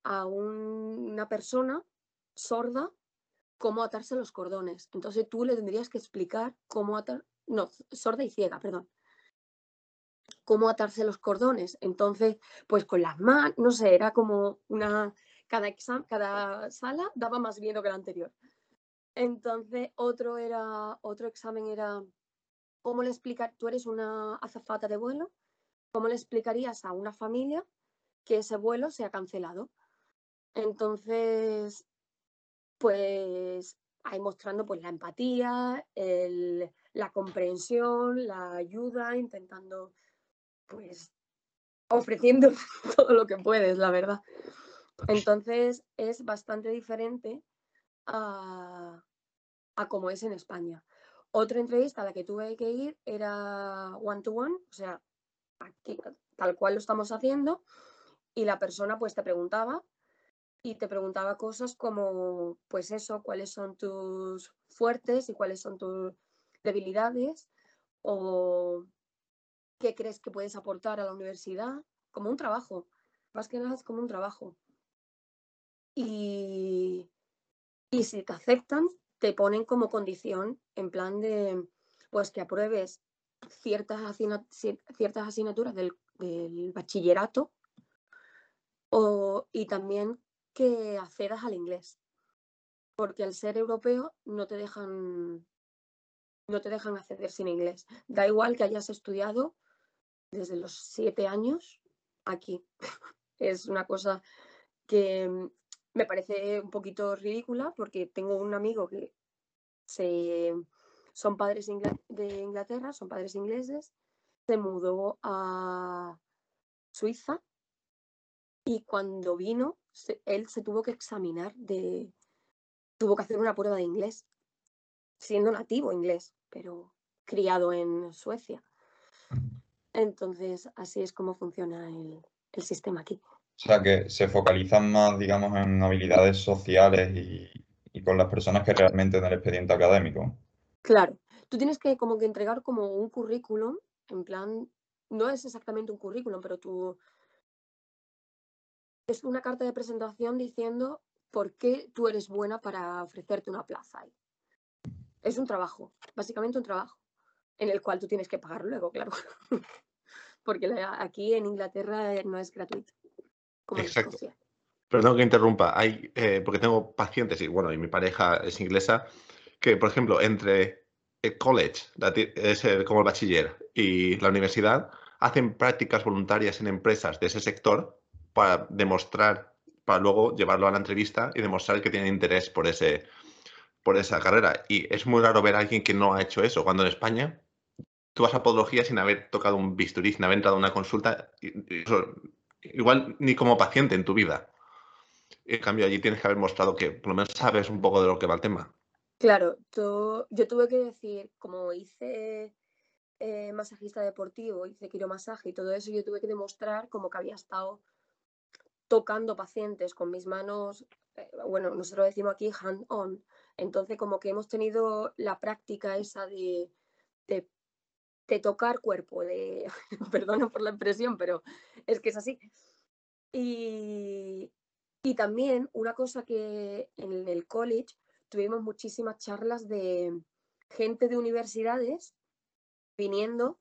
a una persona sorda cómo atarse los cordones? Entonces tú le tendrías que explicar cómo atar, no, sorda y ciega, perdón, cómo atarse los cordones. Entonces, pues con las manos, no sé, era como una, cada, exam, cada sala daba más miedo que la anterior. Entonces, otro era, otro examen era ¿Cómo le explicas, tú eres una azafata de vuelo, cómo le explicarías a una familia que ese vuelo se ha cancelado? Entonces, pues ahí mostrando pues la empatía, la comprensión, la ayuda, intentando, pues, ofreciendo todo lo que puedes, la verdad. Entonces es bastante diferente a, a como es en España. Otra entrevista a la que tuve que ir era one to one, o sea, tal cual lo estamos haciendo, y la persona pues te preguntaba y te preguntaba cosas como, pues eso, cuáles son tus fuertes y cuáles son tus debilidades, o qué crees que puedes aportar a la universidad, como un trabajo, más que nada es como un trabajo. Y, y si te aceptan, te ponen como condición en plan de, pues que apruebes ciertas, ciertas asignaturas del, bachillerato o, y también que accedas al inglés. Porque al ser europeo no te dejan no te dejan acceder sin inglés. Da igual que hayas estudiado desde los siete años aquí. es una cosa que me parece un poquito ridícula porque tengo un amigo que se, son padres de Inglaterra, son padres ingleses, se mudó a Suiza y cuando vino, él se tuvo que examinar de, tuvo que hacer una prueba de inglés, siendo nativo inglés, pero criado en Suecia. Entonces, así es como funciona el, el sistema aquí. O sea, que se focalizan más, digamos, en habilidades sociales y, y con las personas que realmente en el expediente académico. Claro, tú tienes que como que entregar como un currículum, en plan, no es exactamente un currículum, pero tú es una carta de presentación diciendo por qué tú eres buena para ofrecerte una plaza ahí. Es un trabajo, básicamente un trabajo, en el cual tú tienes que pagar luego, claro. Porque aquí en Inglaterra no es gratuito. Exacto. Perdón que interrumpa, hay, eh, porque tengo pacientes y bueno, y mi pareja es inglesa, que por ejemplo, entre el college, es como el bachiller, y la universidad, hacen prácticas voluntarias en empresas de ese sector para demostrar, para luego llevarlo a la entrevista y demostrar que tienen interés por, ese, por esa carrera. Y es muy raro ver a alguien que no ha hecho eso, cuando en España tú vas a podología sin haber tocado un bisturí, sin haber entrado a una consulta, igual ni como paciente en tu vida. En cambio, allí tienes que haber mostrado que por lo menos sabes un poco de lo que va el tema. Claro, yo tuve que decir, como hice eh, masajista deportivo, hice quiromasaje y todo eso, yo tuve que demostrar como que había estado tocando pacientes con mis manos, eh, bueno, nosotros decimos aquí hand-on, entonces como que hemos tenido la práctica esa de, de, tocar cuerpo, de, perdona por la impresión, pero es que es así. Y, y también una cosa que en el college tuvimos muchísimas charlas de gente de universidades viniendo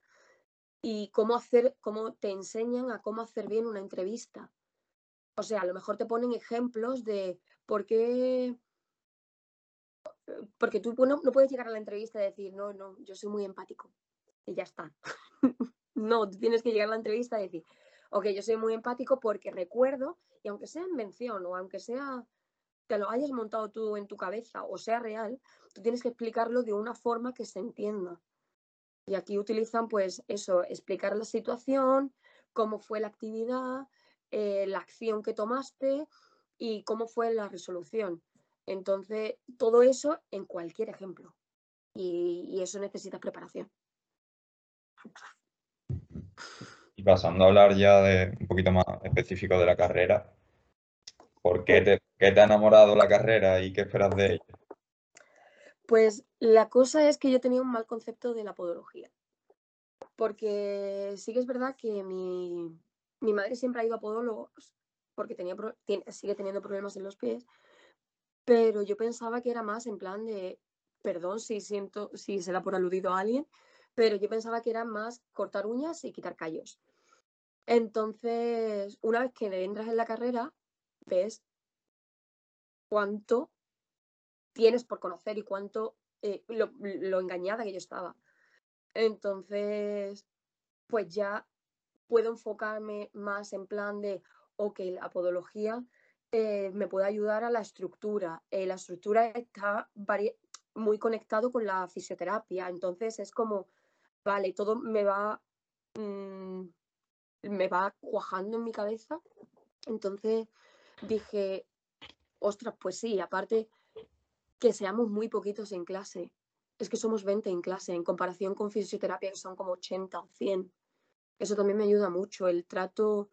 y cómo hacer, cómo te enseñan a cómo hacer bien una entrevista. O sea, a lo mejor te ponen ejemplos de por qué. Porque tú no, puedes llegar a la entrevista y decir, no, no, yo soy muy empático. Y ya está. no, tú tienes que llegar a la entrevista y decir, ok, yo soy muy empático porque recuerdo, y aunque sea invención o aunque sea te lo hayas montado tú en tu cabeza o sea real, tú tienes que explicarlo de una forma que se entienda. Y aquí utilizan pues eso, explicar la situación, cómo fue la actividad, eh, la acción que tomaste y cómo fue la resolución. Entonces, todo eso en cualquier ejemplo. Y, eso necesita preparación. Y pasando a hablar ya de un poquito más específico de la carrera, ¿por qué te, qué te ha enamorado la carrera y qué esperas de ella? Pues la cosa es que yo tenía un mal concepto de la podología. Porque sí que es verdad que mi, madre siempre ha ido a podólogos porque tenía, sigue teniendo problemas en los pies, pero yo pensaba que era más en plan de, perdón si siento, si se da por aludido a alguien, pero yo pensaba que era más cortar uñas y quitar callos. Entonces, una vez que entras en la carrera, ves cuánto tienes por conocer y cuánto eh, lo, engañada que yo estaba. Entonces, pues ya puedo enfocarme más en plan de, ok, la podología eh, me puede ayudar a la estructura. Eh, la estructura está muy conectado con la fisioterapia, entonces es como, vale, todo me va, mm, me va cuajando en mi cabeza. Entonces dije, ostras, pues sí, aparte que seamos muy poquitos en clase. Es que somos 20 en clase, en comparación con fisioterapia, que son como 80 o 100. Eso también me ayuda mucho, el trato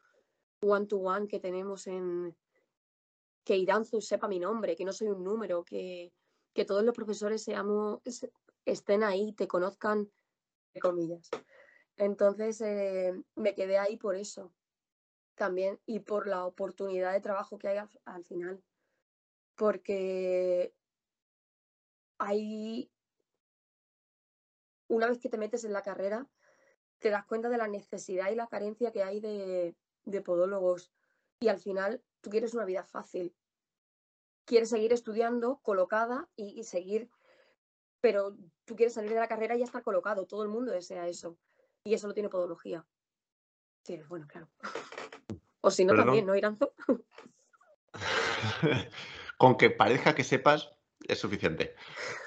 one-to-one que tenemos en que Iranzu sepa mi nombre, que no soy un número, que, que todos los profesores seamos, estén ahí, te conozcan, de comillas. Entonces eh, me quedé ahí por eso también y por la oportunidad de trabajo que hay al final. Porque hay, una vez que te metes en la carrera, te das cuenta de la necesidad y la carencia que hay de, podólogos. Y al final tú quieres una vida fácil. Quieres seguir estudiando colocada y, seguir, pero tú quieres salir de la carrera y ya estar colocado. Todo el mundo desea eso. Y eso lo tiene podología. Sí, bueno, claro. O si no, también, ¿no, Iranzo? Con que parezca que sepas, es suficiente.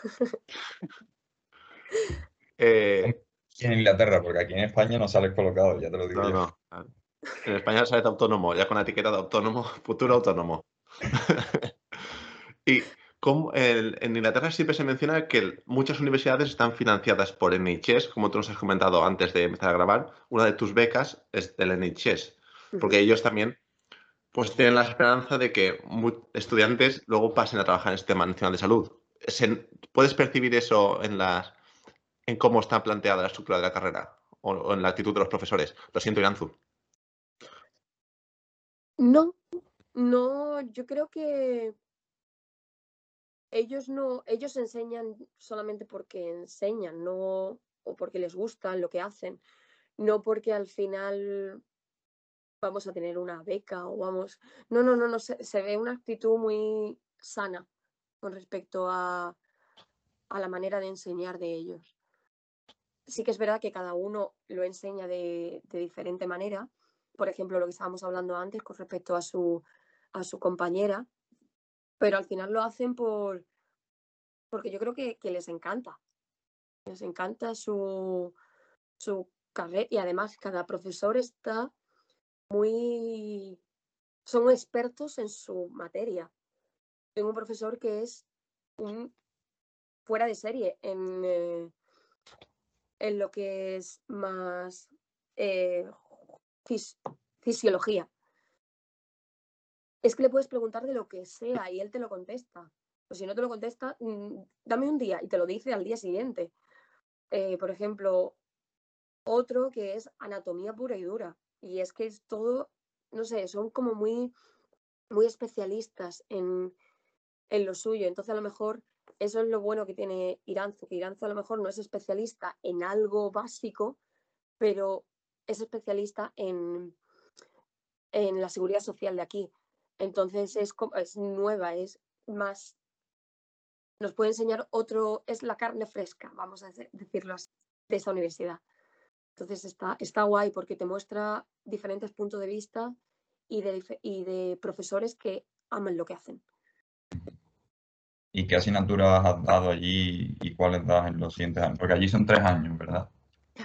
eh, en Inglaterra, porque aquí en España no sales colocado, ya te lo digo. No, no. En España sales autónomo, ya con la etiqueta de autónomo, futuro autónomo. y como en Inglaterra siempre se menciona que muchas universidades están financiadas por NHS, como tú nos has comentado antes de empezar a grabar. Una de tus becas es del NHS, porque ellos también Pues tienen la esperanza de que estudiantes luego pasen a trabajar en el Sistema Nacional de Salud. ¿Puedes percibir eso en, las, en cómo está planteada la estructura de la carrera o, en la actitud de los profesores? Lo siento, Iranzu. No, no, yo creo que ellos no, ellos enseñan solamente porque enseñan, no, o porque les gusta lo que hacen, no porque al final vamos a tener una beca o vamos. No, no, no, no, se, ve una actitud muy sana con respecto a, a la manera de enseñar de ellos. Sí que es verdad que cada uno lo enseña de, diferente manera. Por ejemplo, lo que estábamos hablando antes con respecto a su, a su compañera, pero al final lo hacen por porque yo creo que, les encanta. Les encanta su, su carrera y además cada profesor está muy... son expertos en su materia. Tengo un profesor que es un fuera de serie en, eh, en lo que es más eh, fisiología es que le puedes preguntar de lo que sea y él te lo contesta. O si no te lo contesta, mm, dame un día y te lo dice al día siguiente. Eh, por ejemplo, otro que es anatomía pura y dura. Y es que es todo, no sé, son como muy, muy especialistas en, en lo suyo. Entonces, a lo mejor eso es lo bueno que tiene Iranzo, que Iranzo a lo mejor no es especialista en algo básico, pero es especialista en, en la seguridad social de aquí. Entonces es, es nueva, es más, nos puede enseñar otro, es la carne fresca, vamos a decirlo así, de esta universidad. Entonces está, está guay porque te muestra diferentes puntos de vista y de, y de profesores que aman lo que hacen. ¿Y qué asignaturas has dado allí y cuáles das en los siguientes años? Porque allí son tres años, ¿verdad?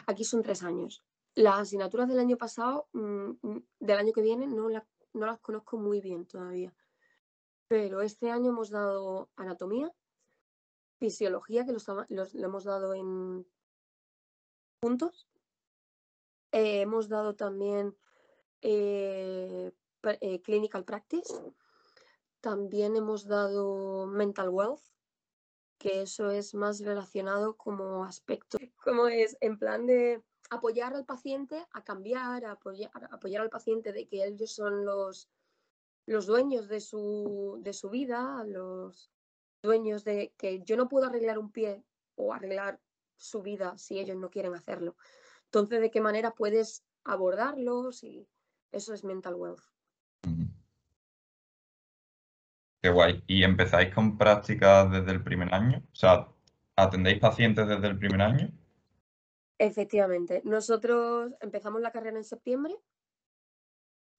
Aquí son tres años. Las asignaturas del año pasado, mm, mm, del año que viene, no, la, no las conozco muy bien todavía. Pero este año hemos dado anatomía, fisiología, que lo hemos dado en puntos. Eh, hemos dado también eh, eh, clinical practice. También hemos dado mental wealth, que eso es más relacionado como aspecto, como es en plan de apoyar al paciente a cambiar, apoyar, apoyar al paciente de que ellos son los, los dueños de su, de su vida, los dueños de que yo no puedo arreglar un pie o arreglar su vida si ellos no quieren hacerlo. Entonces, ¿de qué manera puedes abordarlos? Y eso es mental wealth. Qué guay. ¿Y empezáis con prácticas desde el primer año? O sea, ¿atendéis pacientes desde el primer año? Efectivamente. Nosotros empezamos la carrera en septiembre.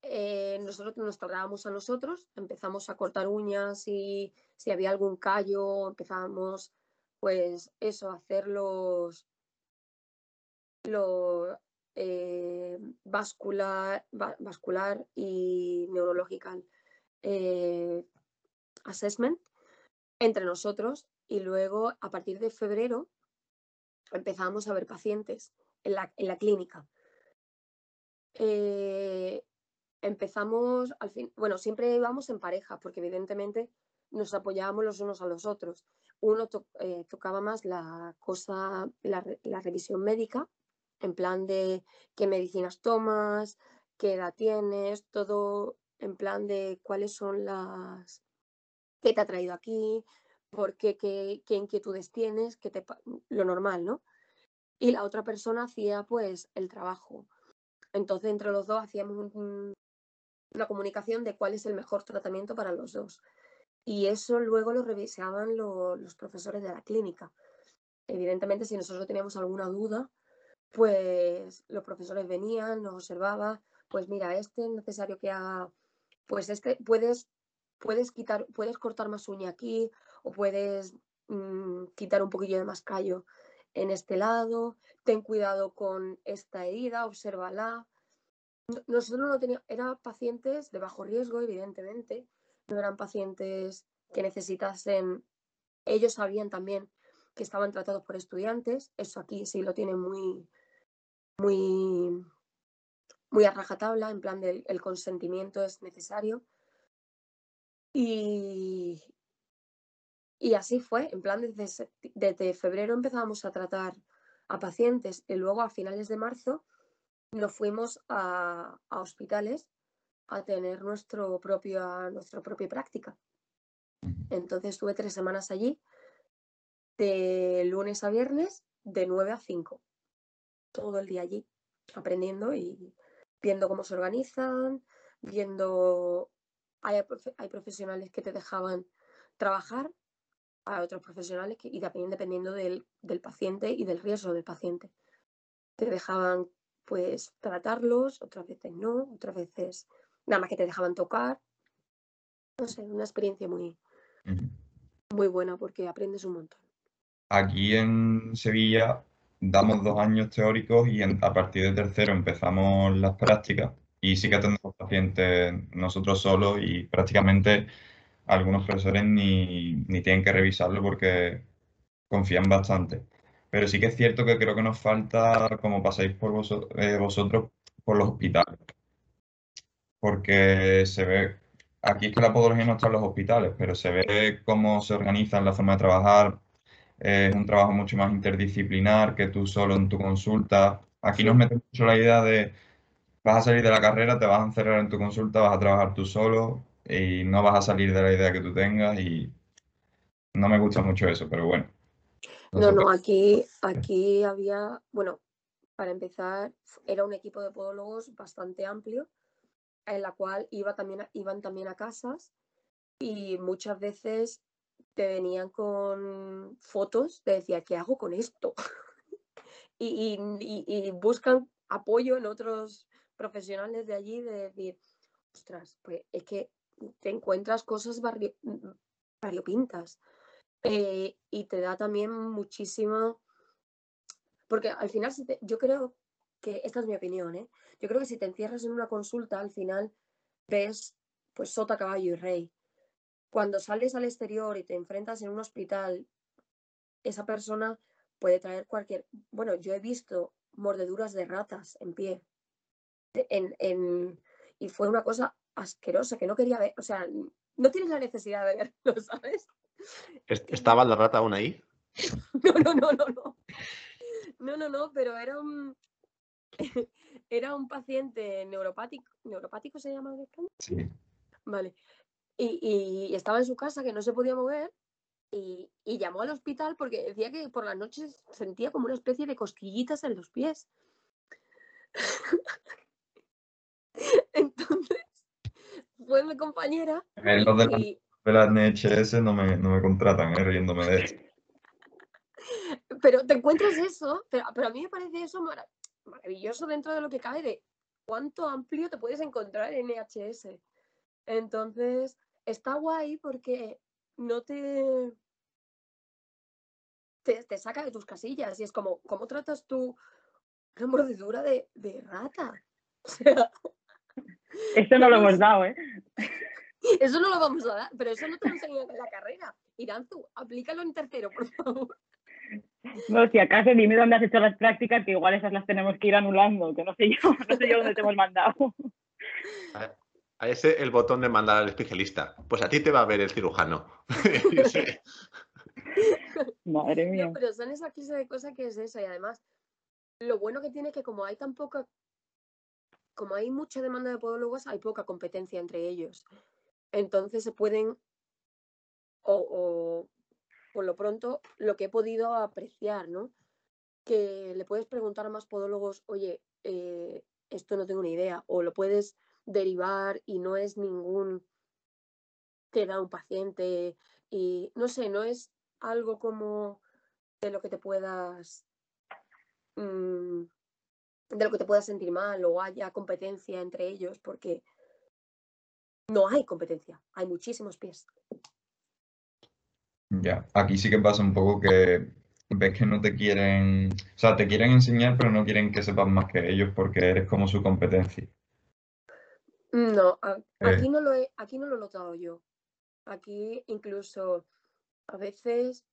Eh, nosotros nos tratábamos a nosotros, empezamos a cortar uñas y si había algún callo, empezábamos pues eso, a hacer los, lo eh, vascular, vascular y neurological eh, assessment entre nosotros y luego a partir de febrero empezamos a ver pacientes en la, en la clínica. Eh, empezamos, al fin, bueno, siempre íbamos en pareja, porque evidentemente nos apoyábamos los unos a los otros. Uno eh, tocaba más la cosa, la, la, revisión médica, en plan de qué medicinas tomas, qué edad tienes, todo en plan de cuáles son las, qué te ha traído aquí, por qué, qué, inquietudes tienes, qué te, lo normal, ¿no? Y la otra persona hacía pues el trabajo. Entonces entre los dos hacíamos una comunicación de cuál es el mejor tratamiento para los dos. Y eso luego lo revisaban los profesores de la clínica. Evidentemente, si nosotros teníamos alguna duda, pues los profesores venían, nos observaban, pues mira, este es necesario que haga, pues este puedes, puedes quitar, puedes cortar más uña aquí o puedes mm, quitar un poquillo de más callo en este lado, ten cuidado con esta herida, obsérvala. Nosotros no teníamos, eran pacientes de bajo riesgo, evidentemente, no eran pacientes que necesitasen, ellos sabían también que estaban tratados por estudiantes, eso aquí sí lo tienen muy, muy, muy a rajatabla, en plan del el consentimiento es necesario. Y, y así fue, en plan desde, desde febrero empezábamos a tratar a pacientes y luego a finales de marzo nos fuimos a, a hospitales a tener nuestro propio, nuestra propia práctica. Entonces estuve tres semanas allí, de lunes a viernes, de 9 a 5, todo el día allí, aprendiendo y viendo cómo se organizan, viendo, hay, hay profesionales que te dejaban trabajar, hay otros profesionales que, y también dependiendo del, del paciente y del riesgo del paciente. Te dejaban pues tratarlos, otras veces no, otras veces nada más que te dejaban tocar. No sé, una experiencia muy, muy buena porque aprendes un montón. Aquí en Sevilla damos dos años teóricos y a partir de tercero empezamos las prácticas y sí que tenemos pacientes nosotros solos y prácticamente algunos profesores ni, ni tienen que revisarlo porque confían bastante. Pero sí que es cierto que creo que nos falta, como pasáis por eh, vosotros, por los hospitales. Porque se ve, aquí es que la podología no está en los hospitales, pero se ve cómo se organizan la forma de trabajar. Es un trabajo mucho más interdisciplinar que tú solo en tu consulta. Aquí nos mete mucho la idea de vas a salir de la carrera, te vas a encerrar en tu consulta, vas a trabajar tú solo y no vas a salir de la idea que tú tengas y no me gusta mucho eso, pero bueno. No, no, aquí, aquí había, bueno, para empezar, era un equipo de podólogos bastante amplio, en la cual iba también, iban también a casas y muchas veces te venían con fotos, te decía, ¿qué hago con esto? y, y, buscan apoyo en otros profesionales de allí de decir, ostras, pues es que te encuentras cosas variopintas. Eh, y te da también muchísimo, porque al final yo creo que, esta es mi opinión, ¿eh? yo creo que si te encierras en una consulta, al final ves pues sota, caballo y rey. Cuando sales al exterior y te enfrentas en un hospital, esa persona puede traer cualquier, bueno, yo he visto mordeduras de ratas en pie, en, en, y fue una cosa asquerosa que no quería ver, o sea, no tienes la necesidad de verlo, ¿sabes? ¿Estaba la rata aún ahí? No, no, no, no, no. No, no, no, pero era un era un paciente neuropático. ¿Neuropático se llama Sí. Vale. Y, y, estaba en su casa que no se podía mover y, y, llamó al hospital porque decía que por las noches sentía como una especie de cosquillitas en los pies. Entonces, fue mi compañera. y, de las NHS no me, no me contratan, ¿eh? riéndome de esto. Pero te encuentras eso, pero, a mí me parece eso maravilloso dentro de lo que cabe de cuánto amplio te puedes encontrar en NHS. Entonces, está guay porque no te, te, saca de tus casillas y es como, ¿cómo tratas tú una mordedura de, de rata? O sea, Esto no lo hemos dado, ¿eh? Eso no lo vamos a dar, pero eso no te lo enseñan en la carrera. Iranzu, aplícalo en tercero, por favor. No, si acaso dime dónde has hecho las prácticas, que igual esas las tenemos que ir anulando, que no sé yo, no sé yo dónde te hemos mandado. A ese el botón de mandar al especialista. Pues a ti te va a ver el cirujano. Madre mía. No, pero son esa clase de cosas que es eso. Y además, lo bueno que tiene es que como hay tan poca, como hay mucha demanda de podólogos, hay poca competencia entre ellos. Entonces se pueden, o, por lo pronto, lo que he podido apreciar, ¿no? Que le puedes preguntar a más podólogos, oye, eh, esto no tengo ni idea, o lo puedes derivar y no es ningún te da un paciente y no sé, no es algo como de lo que te puedas mm, de lo que te puedas sentir mal o haya competencia entre ellos porque no hay competencia, hay muchísimos pies. Ya, aquí sí que pasa un poco que ves que no te quieren, o sea, te quieren enseñar, pero no quieren que sepas más que ellos porque eres como su competencia. No, eh. aquí, no lo he, aquí no lo he notado yo. Aquí incluso a veces,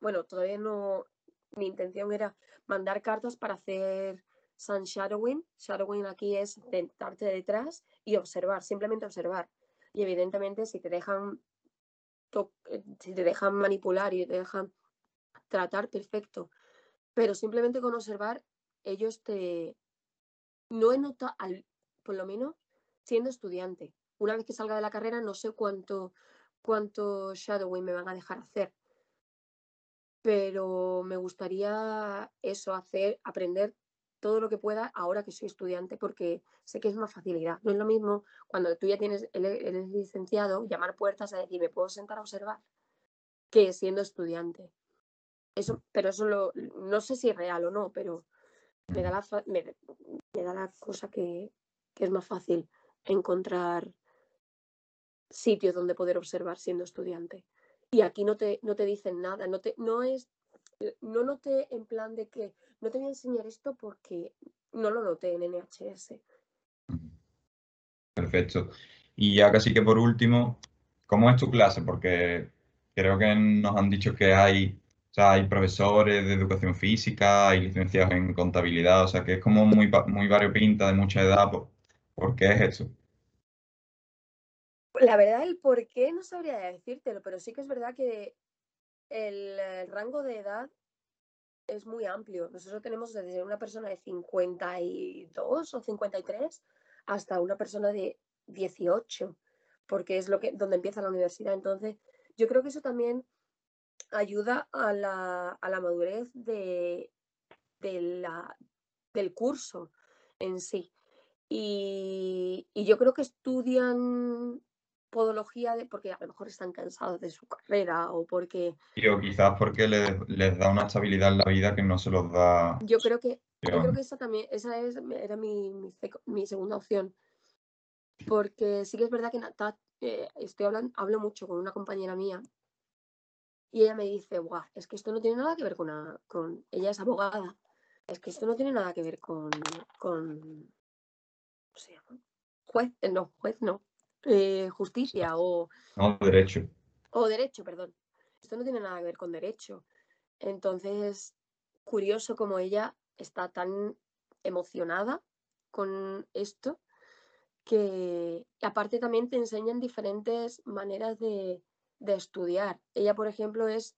bueno, todavía no, mi intención era mandar cartas para hacer sun shadowing. Shadowing aquí es sentarte detrás y observar, simplemente observar. Y evidentemente si te dejan eh, si te dejan manipular y te dejan tratar, perfecto. Pero simplemente con observar, ellos te... No he notado, por lo menos siendo estudiante, una vez que salga de la carrera no sé cuánto, cuánto shadowing me van a dejar hacer. Pero me gustaría eso, hacer, aprender todo lo que pueda ahora que soy estudiante, porque sé que es más facilidad. No es lo mismo cuando tú ya tienes, eres licenciado, llamar puertas a decir, ¿me puedo sentar a observar? Que siendo estudiante. Eso, pero eso lo, no sé si es real o no, pero me da la, me, da la cosa que, que es más fácil encontrar sitios donde poder observar siendo estudiante. Y aquí no te, no te dicen nada, no, te, no es, no noté en plan de que no te voy a enseñar esto porque no lo noté en NHS. Perfecto. Y ya casi que por último, ¿cómo es tu clase? Porque creo que nos han dicho que hay, hay profesores de educación física, hay licenciados en contabilidad, o sea que es como muy, muy variopinta, de mucha edad. ¿Por qué es eso? La verdad, el por qué no sabría decírtelo, pero sí que es verdad que el, rango de edad es muy amplio. Nosotros tenemos desde una persona de 52 o 53 hasta una persona de 18, porque es lo que, donde empieza la universidad. Entonces, yo creo que eso también ayuda a la, madurez de, la, del curso en sí. Y, yo creo que estudian podología de, porque a lo mejor están cansados de su carrera o porque... O quizás porque les, da una estabilidad en la vida que no se los da... Yo creo que, yo creo que esa también, esa es, era mi, mi, segunda opción. Porque sí que es verdad que eh, estoy hablando, hablo mucho con una compañera mía y ella me dice, guau, es que esto no tiene nada que ver con, una, con... Ella es abogada. Es que esto no tiene nada que ver con... con ¿Cómo se llama? Juez, eh, no, juez no. Eh, justicia o... No, derecho. O derecho, perdón. Esto no tiene nada que ver con derecho. Entonces, curioso como ella está tan emocionada con esto que aparte también te enseñan diferentes maneras de, estudiar. Ella, por ejemplo, es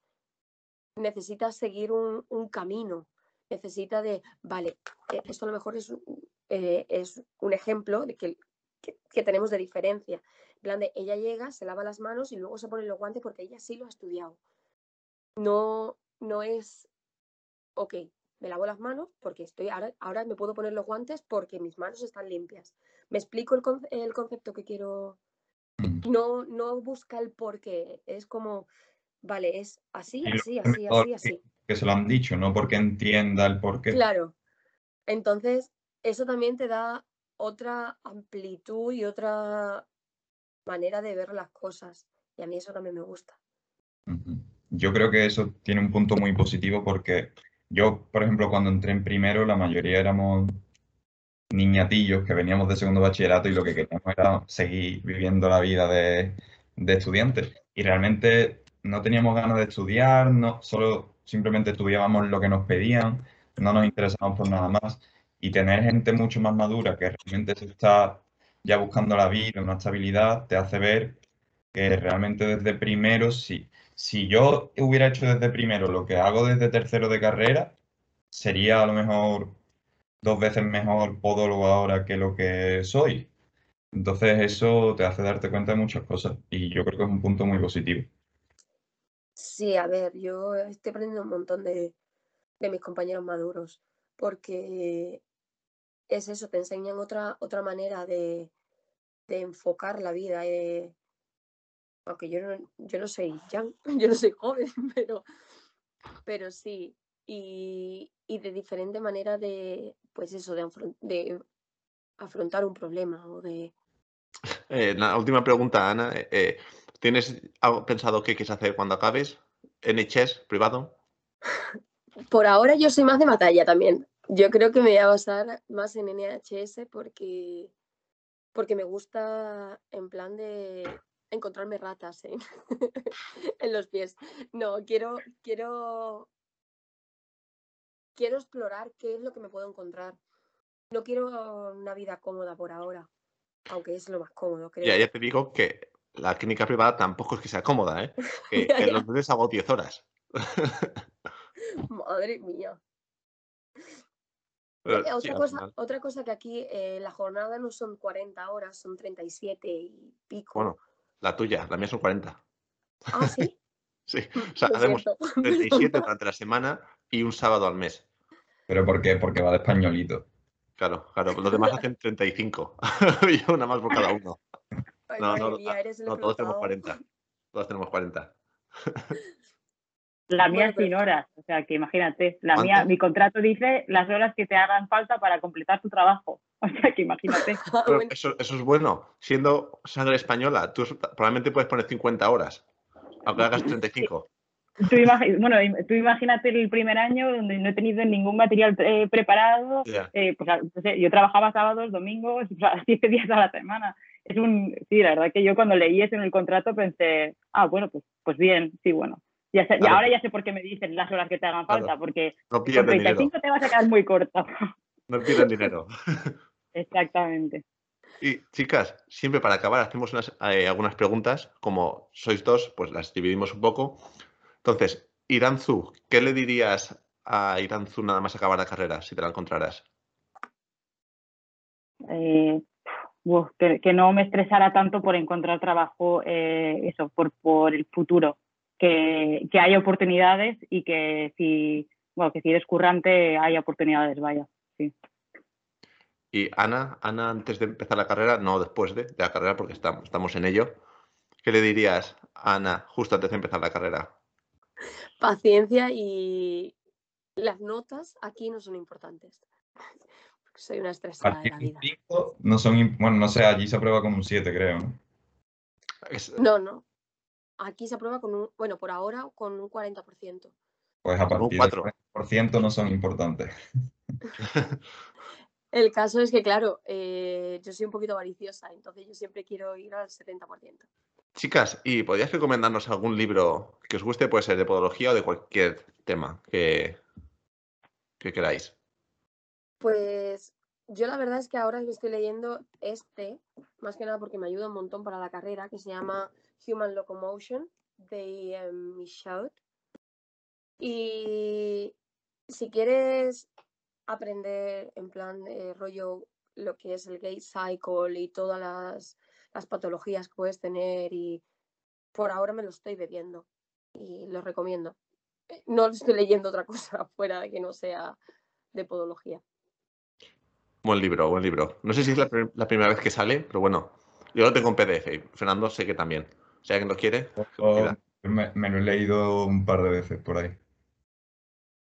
necesita seguir un, camino, necesita de, vale, e, esto a lo mejor es, eh, es un ejemplo de que que, tenemos de diferencia. En plan de, ella llega, se lava las manos y luego se pone los guantes porque ella sí lo ha estudiado. No, no es, ok, me lavo las manos porque estoy, ahora, ahora me puedo poner los guantes porque mis manos están limpias. ¿Me explico el, el concepto que quiero? Mm. No, no busca el por qué, es como, vale, es así, así, así, así, así. Que se lo han dicho, no porque entienda el por qué. Claro. Entonces, eso también te da otra amplitud y otra manera de ver las cosas. Y a mí eso también me gusta. Yo creo que eso tiene un punto muy positivo porque yo, por ejemplo, cuando entré en primero, la mayoría éramos niñatillos que veníamos de segundo bachillerato y lo que queríamos era seguir viviendo la vida de, de estudiantes. Y realmente no teníamos ganas de estudiar, no, solo simplemente estudiábamos lo que nos pedían, no nos interesábamos por nada más y tener gente mucho más madura que realmente se está ya buscando la vida, una estabilidad, te hace ver que realmente desde primero, si, si yo hubiera hecho desde primero lo que hago desde tercero de carrera, sería a lo mejor dos veces mejor podólogo ahora que lo que soy. Entonces eso te hace darte cuenta de muchas cosas y yo creo que es un punto muy positivo. Sí, a ver, yo estoy aprendiendo un montón de, de mis compañeros maduros porque es eso, te enseñan otra, otra manera de, enfocar la vida. Eh, aunque yo no, yo no soy young, yo no soy joven, pero, pero sí. Y, de diferente manera de, pues eso, de, afrontar un problema o de... Eh, la última pregunta, Ana. Eh, ¿Tienes algo pensado qué quieres hacer cuando acabes? ¿NHS privado? Por ahora yo soy más de batalla también. Yo creo que me voy a basar más en NHS porque, porque me gusta en plan de encontrarme ratas en, en los pies. No, quiero, quiero, quiero explorar qué es lo que me puedo encontrar. no quiero una vida cómoda por ahora, aunque es lo más cómodo, creo. Ya, ya te digo que la clínica privada tampoco es que sea cómoda, ¿eh? Que, en los meses hago 10 horas. Madre mía. Otra, cosa, otra cosa que aquí eh, la jornada no son 40 horas, son 37 y pico. Bueno, la tuya, la mía son 40. Ah, sí. sí, o sea, hacemos 37 durante la semana y un sábado al mes. ¿Pero por qué? Porque va de españolito. Claro, claro, los demás hacen 35 y una más por cada uno. no, no, no, todos tenemos 40. Todos tenemos 40. La mía sin horas, o sea que imagínate, la mía, mi contrato dice las horas que te hagan falta para completar tu trabajo. O sea que imagínate. Ah, eso, eso, es bueno. Siendo sangre española, tú probablemente puedes poner 50 horas, aunque hagas 35. Tú, bueno, tú imagínate el primer año donde no he tenido ningún material eh, preparado. Eh, pues, yo trabajaba sábados, domingos, siete días a la semana. Es un, sí, la verdad que yo cuando leí eso en el contrato pensé, ah, bueno, pues, pues bien, sí, bueno. Ya y ahora ya sé por qué me dicen las horas que te hagan falta, porque no con 35 te vas a quedar muy corto. No piden dinero. Exactamente. Y chicas, siempre para acabar hacemos eh, algunas preguntas, como sois dos, pues las dividimos un poco. Entonces, Iranzu, ¿qué le dirías a Iranzu nada más acabar la carrera, si te la encontraras? Eh, que, no me estresara tanto por encontrar trabajo, eh, eso, por, por el futuro, que, que hay oportunidades y que si, bueno, que si eres currante hay oportunidades, vaya, sí. Y Ana, Ana, antes de empezar la carrera, no después de, la carrera, porque estamos, estamos en ello, ¿qué le dirías a Ana justo antes de empezar la carrera? Paciencia y las notas aquí no son importantes. Soy una estresada de la vida. No son, bueno, no sé, allí se aprueba con un 7, creo. ¿no? no, Aquí se aprueba con un, bueno, por ahora con un 40%. Pues a partir del 40% no son importantes. El caso es que, claro, eh, yo soy un poquito avariciosa, entonces yo siempre quiero ir al 70%. Chicas, ¿y podrías recomendarnos algún libro que os guste? Puede ser de podología o de cualquier tema que, que queráis. Pues yo la verdad es que ahora estoy leyendo este, más que nada porque me ayuda un montón para la carrera, que se llama Human Locomotion de um, Michaud. Y si quieres aprender en plan de rollo lo que es el gate cycle y todas las, las patologías que puedes tener y por ahora me lo estoy bebiendo y lo recomiendo. Eh, no estoy leyendo otra cosa fuera de que no sea de podología. Buen libro, buen libro. No sé si es la, primera vez que sale, pero bueno, yo lo tengo en PDF y Fernando sé que también. Si alguien lo quiere. me, lo he leído un par de veces por ahí.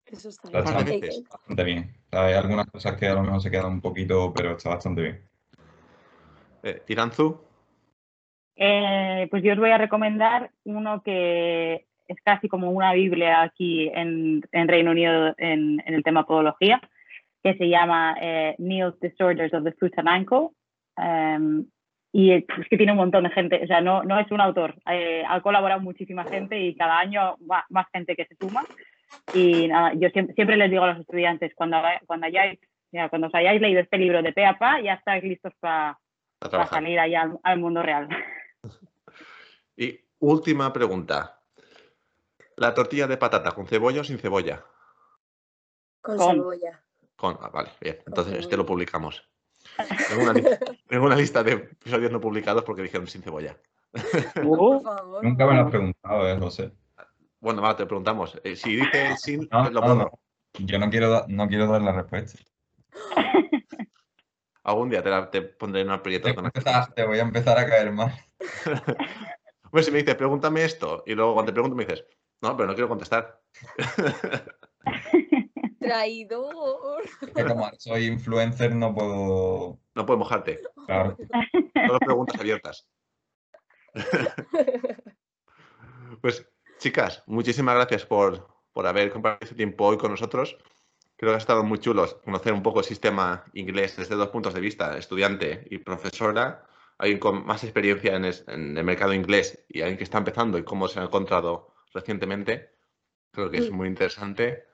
Eso está, bastante bien. Hay algunas cosas que a lo mejor se quedan un poquito, pero está bastante bien. Eh, ¿Tiranzu? Eh, pues yo os voy a recomendar uno que es casi como una Biblia aquí en, Reino Unido en, el tema podología, que se llama eh, Neil's Disorders of the Foot and Ankle. Em, y es que tiene un montón de gente, o sea, no, no es un autor, eh, ha colaborado muchísima gente y cada año va, más gente que se suma. Y nada, yo siempre, les digo a los estudiantes, cuando, cuando, hayáis, ya, cuando os hayáis leído este libro de pe a pa, ya estáis listos para salir allá al, mundo real. Y última pregunta. ¿La tortilla de patata con cebolla o sin cebolla? Con, cebolla. Con, ah, vale, bien. Entonces este lo publicamos. Tengo una, lista de episodios no publicados porque dijeron sin cebolla. Nunca me lo has preguntado, ¿eh, José? Bueno, vale, te preguntamos. Eh, si dice sin, lo pongo. Yo no quiero, no quiero dar la respuesta. Algún día te, pondré en un aprieto. Te, voy a empezar a caer mal. Pues si me dices, pregúntame esto, y luego cuando te pregunto me dices, no, pero no quiero contestar. Traidor. como soy influencer, no puedo. No puedo mojarte. Claro. Solo preguntas abiertas. pues, chicas, muchísimas gracias por, por haber compartido este tiempo hoy con nosotros. Creo que ha estado muy chulo conocer un poco el sistema inglés desde dos puntos de vista, estudiante y profesora, alguien con más experiencia en, en el mercado inglés y alguien que está empezando y cómo se ha encontrado recientemente. Creo que es muy interesante.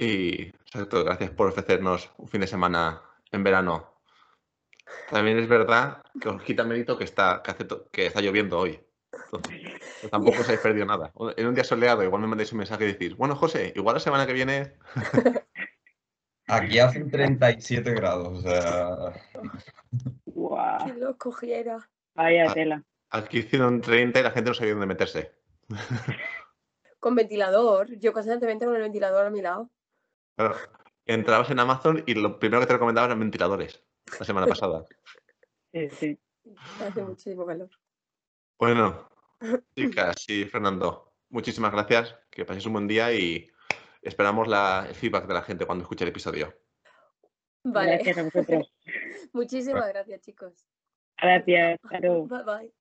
Y exacto, gracias por ofrecernos un fin de semana en verano. También es verdad que os quita mérito que está, que, que está lloviendo hoy. Tampoco os habéis perdido nada. En un día soleado, igual me mandáis un mensaje y decís, bueno, José, igual la semana que viene. Aquí hacen 37 grados, o sea. Wow. Que lo cogiera. Vaya tela. Aquí hicieron 30 y la gente no sabía dónde meterse. Con ventilador. Yo constantemente con el ventilador a mi lado. Claro. Entrabas en Amazon y lo primero que te recomendaban eran ventiladores la semana pasada. Sí, sí. Hace muchísimo calor. Bueno, chicas y Fernando, muchísimas gracias. Que paséis un buen día y esperamos la, el feedback de la gente cuando escuche el episodio. Vale. Muchísimas gracias, chicos. Gracias. Bye bye.